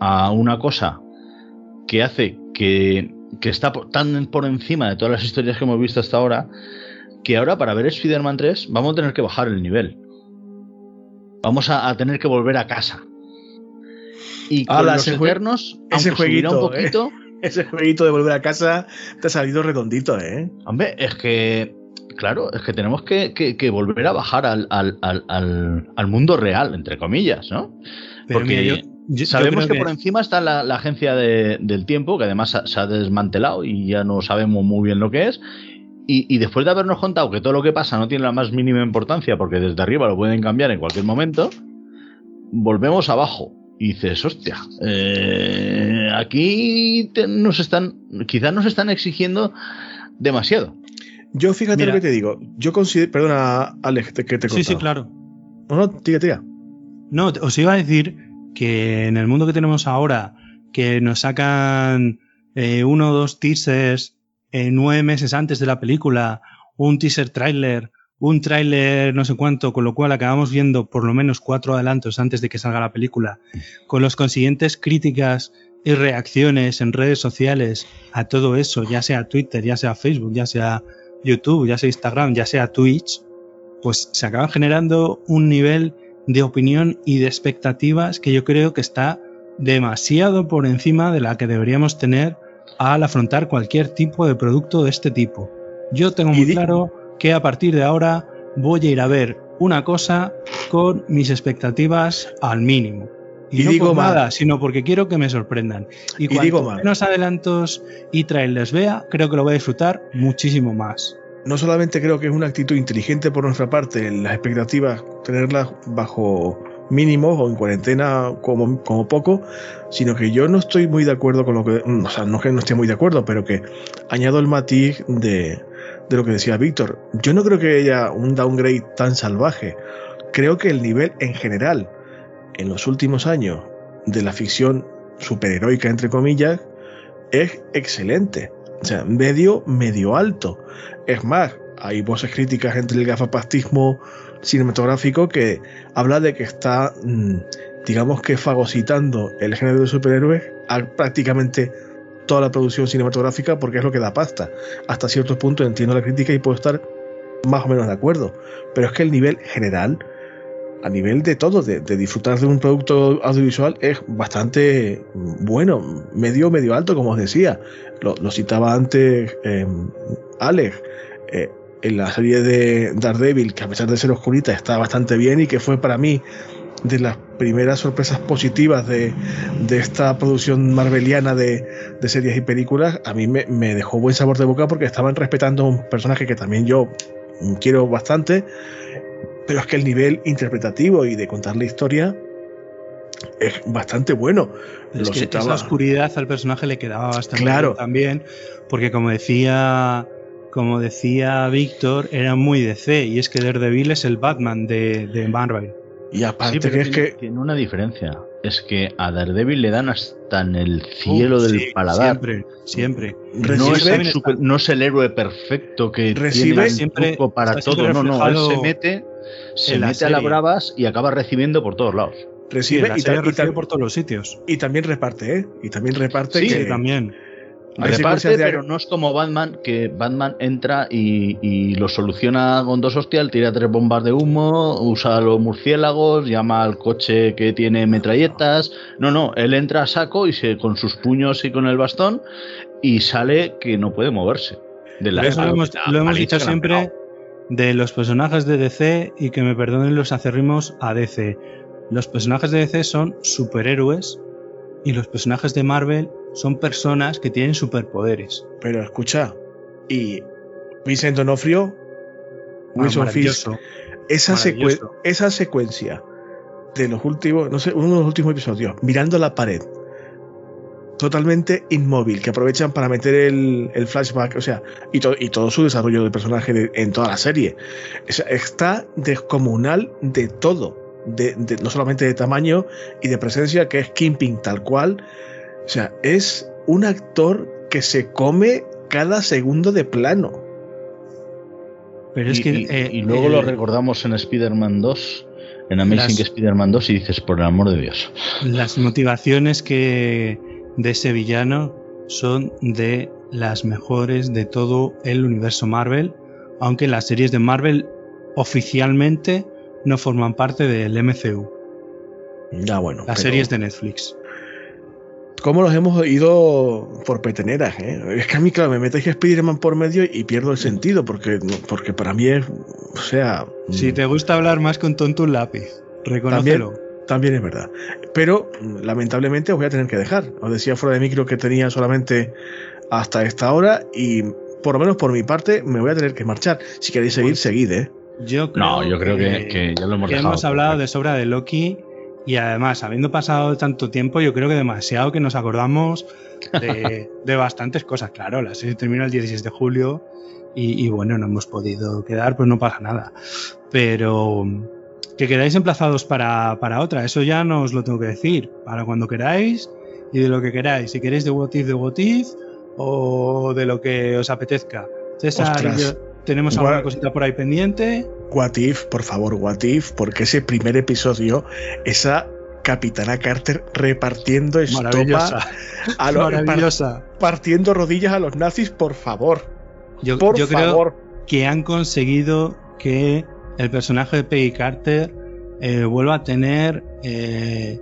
a una cosa que hace que, que está tan por encima de todas las historias que hemos visto hasta ahora, que ahora para ver Spider-Man 3 vamos a tener que bajar el nivel. Vamos a tener que volver a casa. Y con los ese ese un jueguito, ¿eh? (laughs) Ese jueguito de volver a casa te ha salido redondito, ¿eh? Hombre, es que, claro, es que tenemos que, que- que volver a bajar al, al- al- al- mundo real, entre comillas, ¿no? Pero Porque mira, yo- yo- yo sabemos que, por encima está la, la agencia de- del tiempo, que además se, se ha desmantelado y ya no sabemos muy bien lo que es. Y, y después de habernos contado que todo lo que pasa no tiene la más mínima importancia, porque desde arriba lo pueden cambiar en cualquier momento, volvemos abajo. Y dices, hostia, eh, aquí te- nos están, quizás nos están exigiendo demasiado. Yo fíjate Mira. lo que te digo. Yo considero. Perdona, Alex, que te he Sí, sí, claro. No, no, tira, tira. No, os iba a decir que en el mundo que tenemos ahora, que nos sacan eh, uno o dos teasers eh, nueve meses antes de la película, un teaser trailer, un tráiler no sé cuánto, con lo cual acabamos viendo por lo menos cuatro adelantos antes de que salga la película, con los consiguientes críticas y reacciones en redes sociales a todo eso, ya sea Twitter, ya sea Facebook, ya sea YouTube, ya sea Instagram, ya sea Twitch, pues se acaba generando un nivel de opinión y de expectativas que yo creo que está demasiado por encima de la que deberíamos tener al afrontar cualquier tipo de producto de este tipo. Yo tengo muy claro que a partir de ahora voy a ir a ver una cosa con mis expectativas al mínimo. Y, no digo por nada, sino porque quiero que me sorprendan. Y, cuando digo menos adelantos y trailers vea, creo que lo voy a disfrutar muchísimo más. No solamente creo que es una actitud inteligente por nuestra parte, las expectativas, tenerlas bajo mínimos o en cuarentena como, como poco, sino que yo no estoy muy de acuerdo con lo que, o sea, no que no esté muy de acuerdo, pero que añado el matiz de, de lo que decía Víctor. Yo no creo que haya un downgrade tan salvaje. Creo que el nivel en general en los últimos años de la ficción superheroica, entre comillas, es excelente. O sea, medio, medio alto. Es más, hay voces críticas entre el gafapastismo cinematográfico que habla de que está, mm, digamos que fagocitando el género de superhéroes a prácticamente toda la producción cinematográfica porque es lo que da pasta. Hasta cierto punto entiendo la crítica y puedo estar más o menos de acuerdo. Pero es que el nivel general a nivel de todo, de, disfrutar de un producto audiovisual, es bastante bueno, medio, medio alto, como os decía. Lo, citaba antes eh, Alex. Eh, en la serie de Daredevil, que a pesar de ser oscurita está bastante bien y que fue para mí de las primeras sorpresas positivas de, esta producción marveliana de, series y películas, a mí me, me, dejó buen sabor de boca porque estaban respetando un personaje que también yo quiero bastante pero es que el nivel interpretativo y de contar la historia es bastante bueno. Es que esa oscuridad al personaje le quedaba bastante claro. bien también, porque como decía, como decía Víctor, era muy DC, y es que Daredevil es el Batman de, de Marvel. Y aparte que es que... Tiene una diferencia, es que a Daredevil le dan hasta en el cielo del paladar. Siempre, siempre. No es, el no es, el héroe perfecto que recibe tiene siempre para todo, no, no, él se mete se mete a las bravas y acaba recibiendo por todos lados. Recibe y, también por todos los sitios. Y también reparte, ¿eh? Y también reparte. Sí, también. Reparte, pero no es como Batman, que Batman entra y, lo soluciona con dos hostias, tira tres bombas de humo, usa los murciélagos, llama al coche que tiene metralletas. No, no, él entra a saco y se, con sus puños y con el bastón y sale que no puede moverse. De la, eso lo hemos, lo hemos dicho siempre de los personajes de DC y que me perdonen los acerrimos a DC. Los personajes de DC son superhéroes y los personajes de Marvel son personas que tienen superpoderes. Pero escucha, y Vincent Donofrio, ah, Wilson Fisk, esa, esa secuencia de los últimos, no sé, uno de los últimos episodios, mirando la pared, totalmente inmóvil, que aprovechan para meter el, flashback, o sea, y, y, todo su desarrollo de personaje en toda la serie. está descomunal de todo, de, no solamente de tamaño y de presencia, que es Kimping tal cual. O sea, es un actor que se come cada segundo de plano. Pero es y, que. Eh, y, luego lo recordamos en Spider-Man 2 en Amazing Spider-Man 2 y dices, por el amor de Dios. Las motivaciones que, de ese villano son de las mejores de todo el universo Marvel, aunque las series de Marvel oficialmente no forman parte del MCU. Ya bueno. Las series de Netflix. ¿Cómo los hemos ido por peteneras? Eh? Es que a mí, claro, me metéis Spider-Man por medio y pierdo el sentido, porque, porque para mí es. O sea. Si te gusta hablar más con tonto un lápiz, reconócelo. También es verdad. Pero lamentablemente os voy a tener que dejar. Os decía fuera de micro que tenía solamente hasta esta hora y por lo menos por mi parte me voy a tener que marchar. Si queréis seguir, pues, seguid, ¿eh? Yo creo no, yo creo que, ya lo hemos dejado. Hemos hablado de sobra de Loki y además, habiendo pasado tanto tiempo, yo creo que demasiado que nos acordamos de, (laughs) bastantes cosas. Claro, la serie termina el 16 de julio y, y bueno, no hemos podido quedar, pues no pasa nada. Pero que quedáis emplazados para, otra, eso ya no os lo tengo que decir. Para cuando queráis y de lo que queráis. Si queréis de What If, de What If o de lo que os apetezca. César tenemos alguna cosita por ahí pendiente. What if, por favor, what if, porque ese primer episodio, esa Capitana Carter repartiendo estopa a los, Maravillosa. partiendo rodillas a los nazis, por favor. Yo, creo que han conseguido que el personaje de Peggy Carter eh, vuelva a tener eh,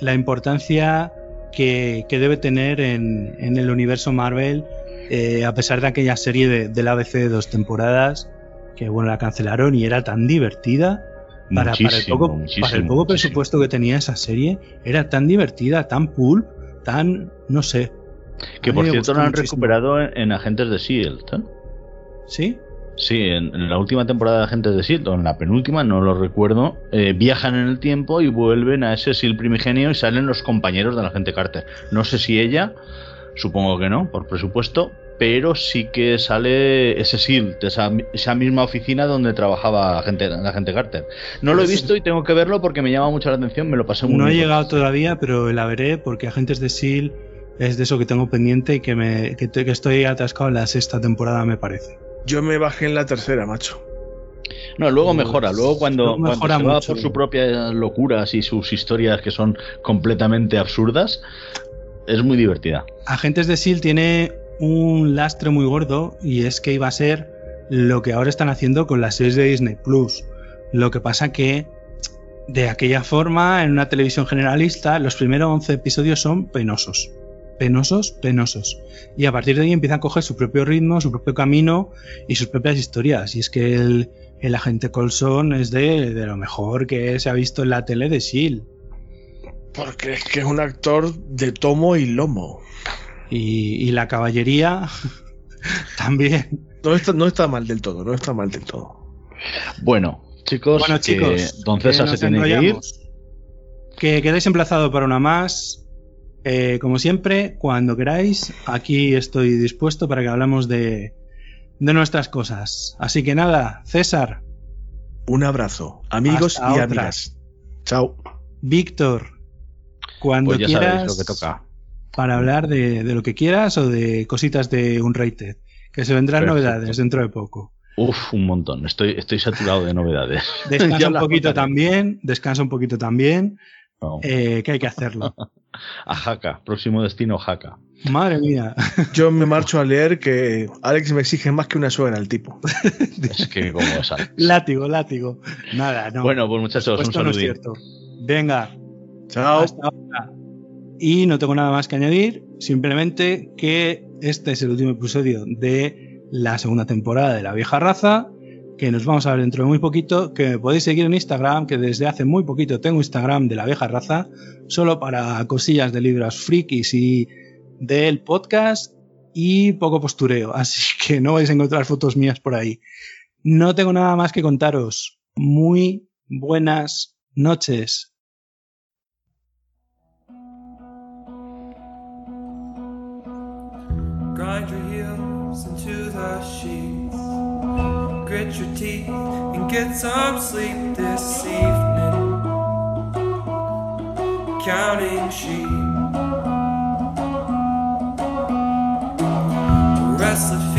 la importancia que, debe tener en, el universo Marvel, eh, a pesar de aquella serie de, del ABC de dos temporadas, que bueno, la cancelaron y era tan divertida. Para, para, el poco, para el poco presupuesto que tenía esa serie, era tan divertida, tan pulp, tan, no sé. Que por cierto lo han recuperado en, Agentes de S.H.I.E.L.D. ¿eh? ¿Sí? Sí, en, la última temporada de Agentes de S.H.I.E.L.D., o en la penúltima, no lo recuerdo, eh, viajan en el tiempo y vuelven a ese S.H.I.E.L.D. primigenio y salen los compañeros de la gente Carter. No sé si ella, supongo que no, por presupuesto, pero sí que sale ese SIL, esa, esa misma oficina donde trabajaba la gente, la gente Carter. No lo he visto y tengo que verlo porque me llama mucho la atención, me lo pasé muy No he llegado todavía, pero la veré porque Agentes de SIL es de eso que tengo pendiente y que, me, que estoy atascado en la sexta temporada, me parece. Yo me bajé en la tercera, macho. No, luego mejora, luego cuando, se va por sus propias locuras y sus historias que son completamente absurdas, es muy divertida. Agentes de SEAL tiene un lastre muy gordo y es que iba a ser lo que ahora están haciendo con las series de Disney Plus. Lo que pasa que de aquella forma, en una televisión generalista, los primeros 11 episodios son penosos penosos, penosos. Y a partir de ahí empiezan a coger su propio ritmo, su propio camino y sus propias historias. Y es que el, agente Colson es de, lo mejor que se ha visto en la tele de Shield. Porque es que es un actor de tomo y lomo. Y, la caballería (laughs) también. No está, no está mal del todo, no está mal del todo. Bueno, chicos, bueno, chicos entonces se tiene que ir. Que quedáis emplazados para una más. Eh, como siempre, cuando queráis, aquí estoy dispuesto para que hablamos de, nuestras cosas. Así que nada, César. Un abrazo, amigos y amigas. Chao. Víctor, cuando pues quieras. Lo que toca. Para hablar de, lo que quieras o de cositas de Unrated. Que se vendrán novedades dentro de poco. Uf, un montón. Estoy, estoy saturado de novedades. (laughs) Descansa un poquito también. Descansa un poquito también. Eh, que hay que hacerlo. (laughs) a Jaca, próximo destino Jaca. Madre mía. (laughs) Yo me marcho a leer que Alex me exige más que una suegra el tipo. es que como es Látigo, látigo. Nada, no. Bueno, pues muchachos, un saludo. Venga. Chao. Y no tengo nada más que añadir, simplemente que este es el último episodio de la segunda temporada de La Vieja Raza que nos vamos a ver dentro de muy poquito, que me podéis seguir en Instagram, que desde hace muy poquito tengo Instagram de la vieja raza, solo para cosillas de libros frikis y del podcast y poco postureo, (laughs) así que no vais a encontrar fotos mías por ahí. No tengo nada más que contaros. Muy buenas noches. Grit your teeth and get some sleep this evening. Counting sheep, restless.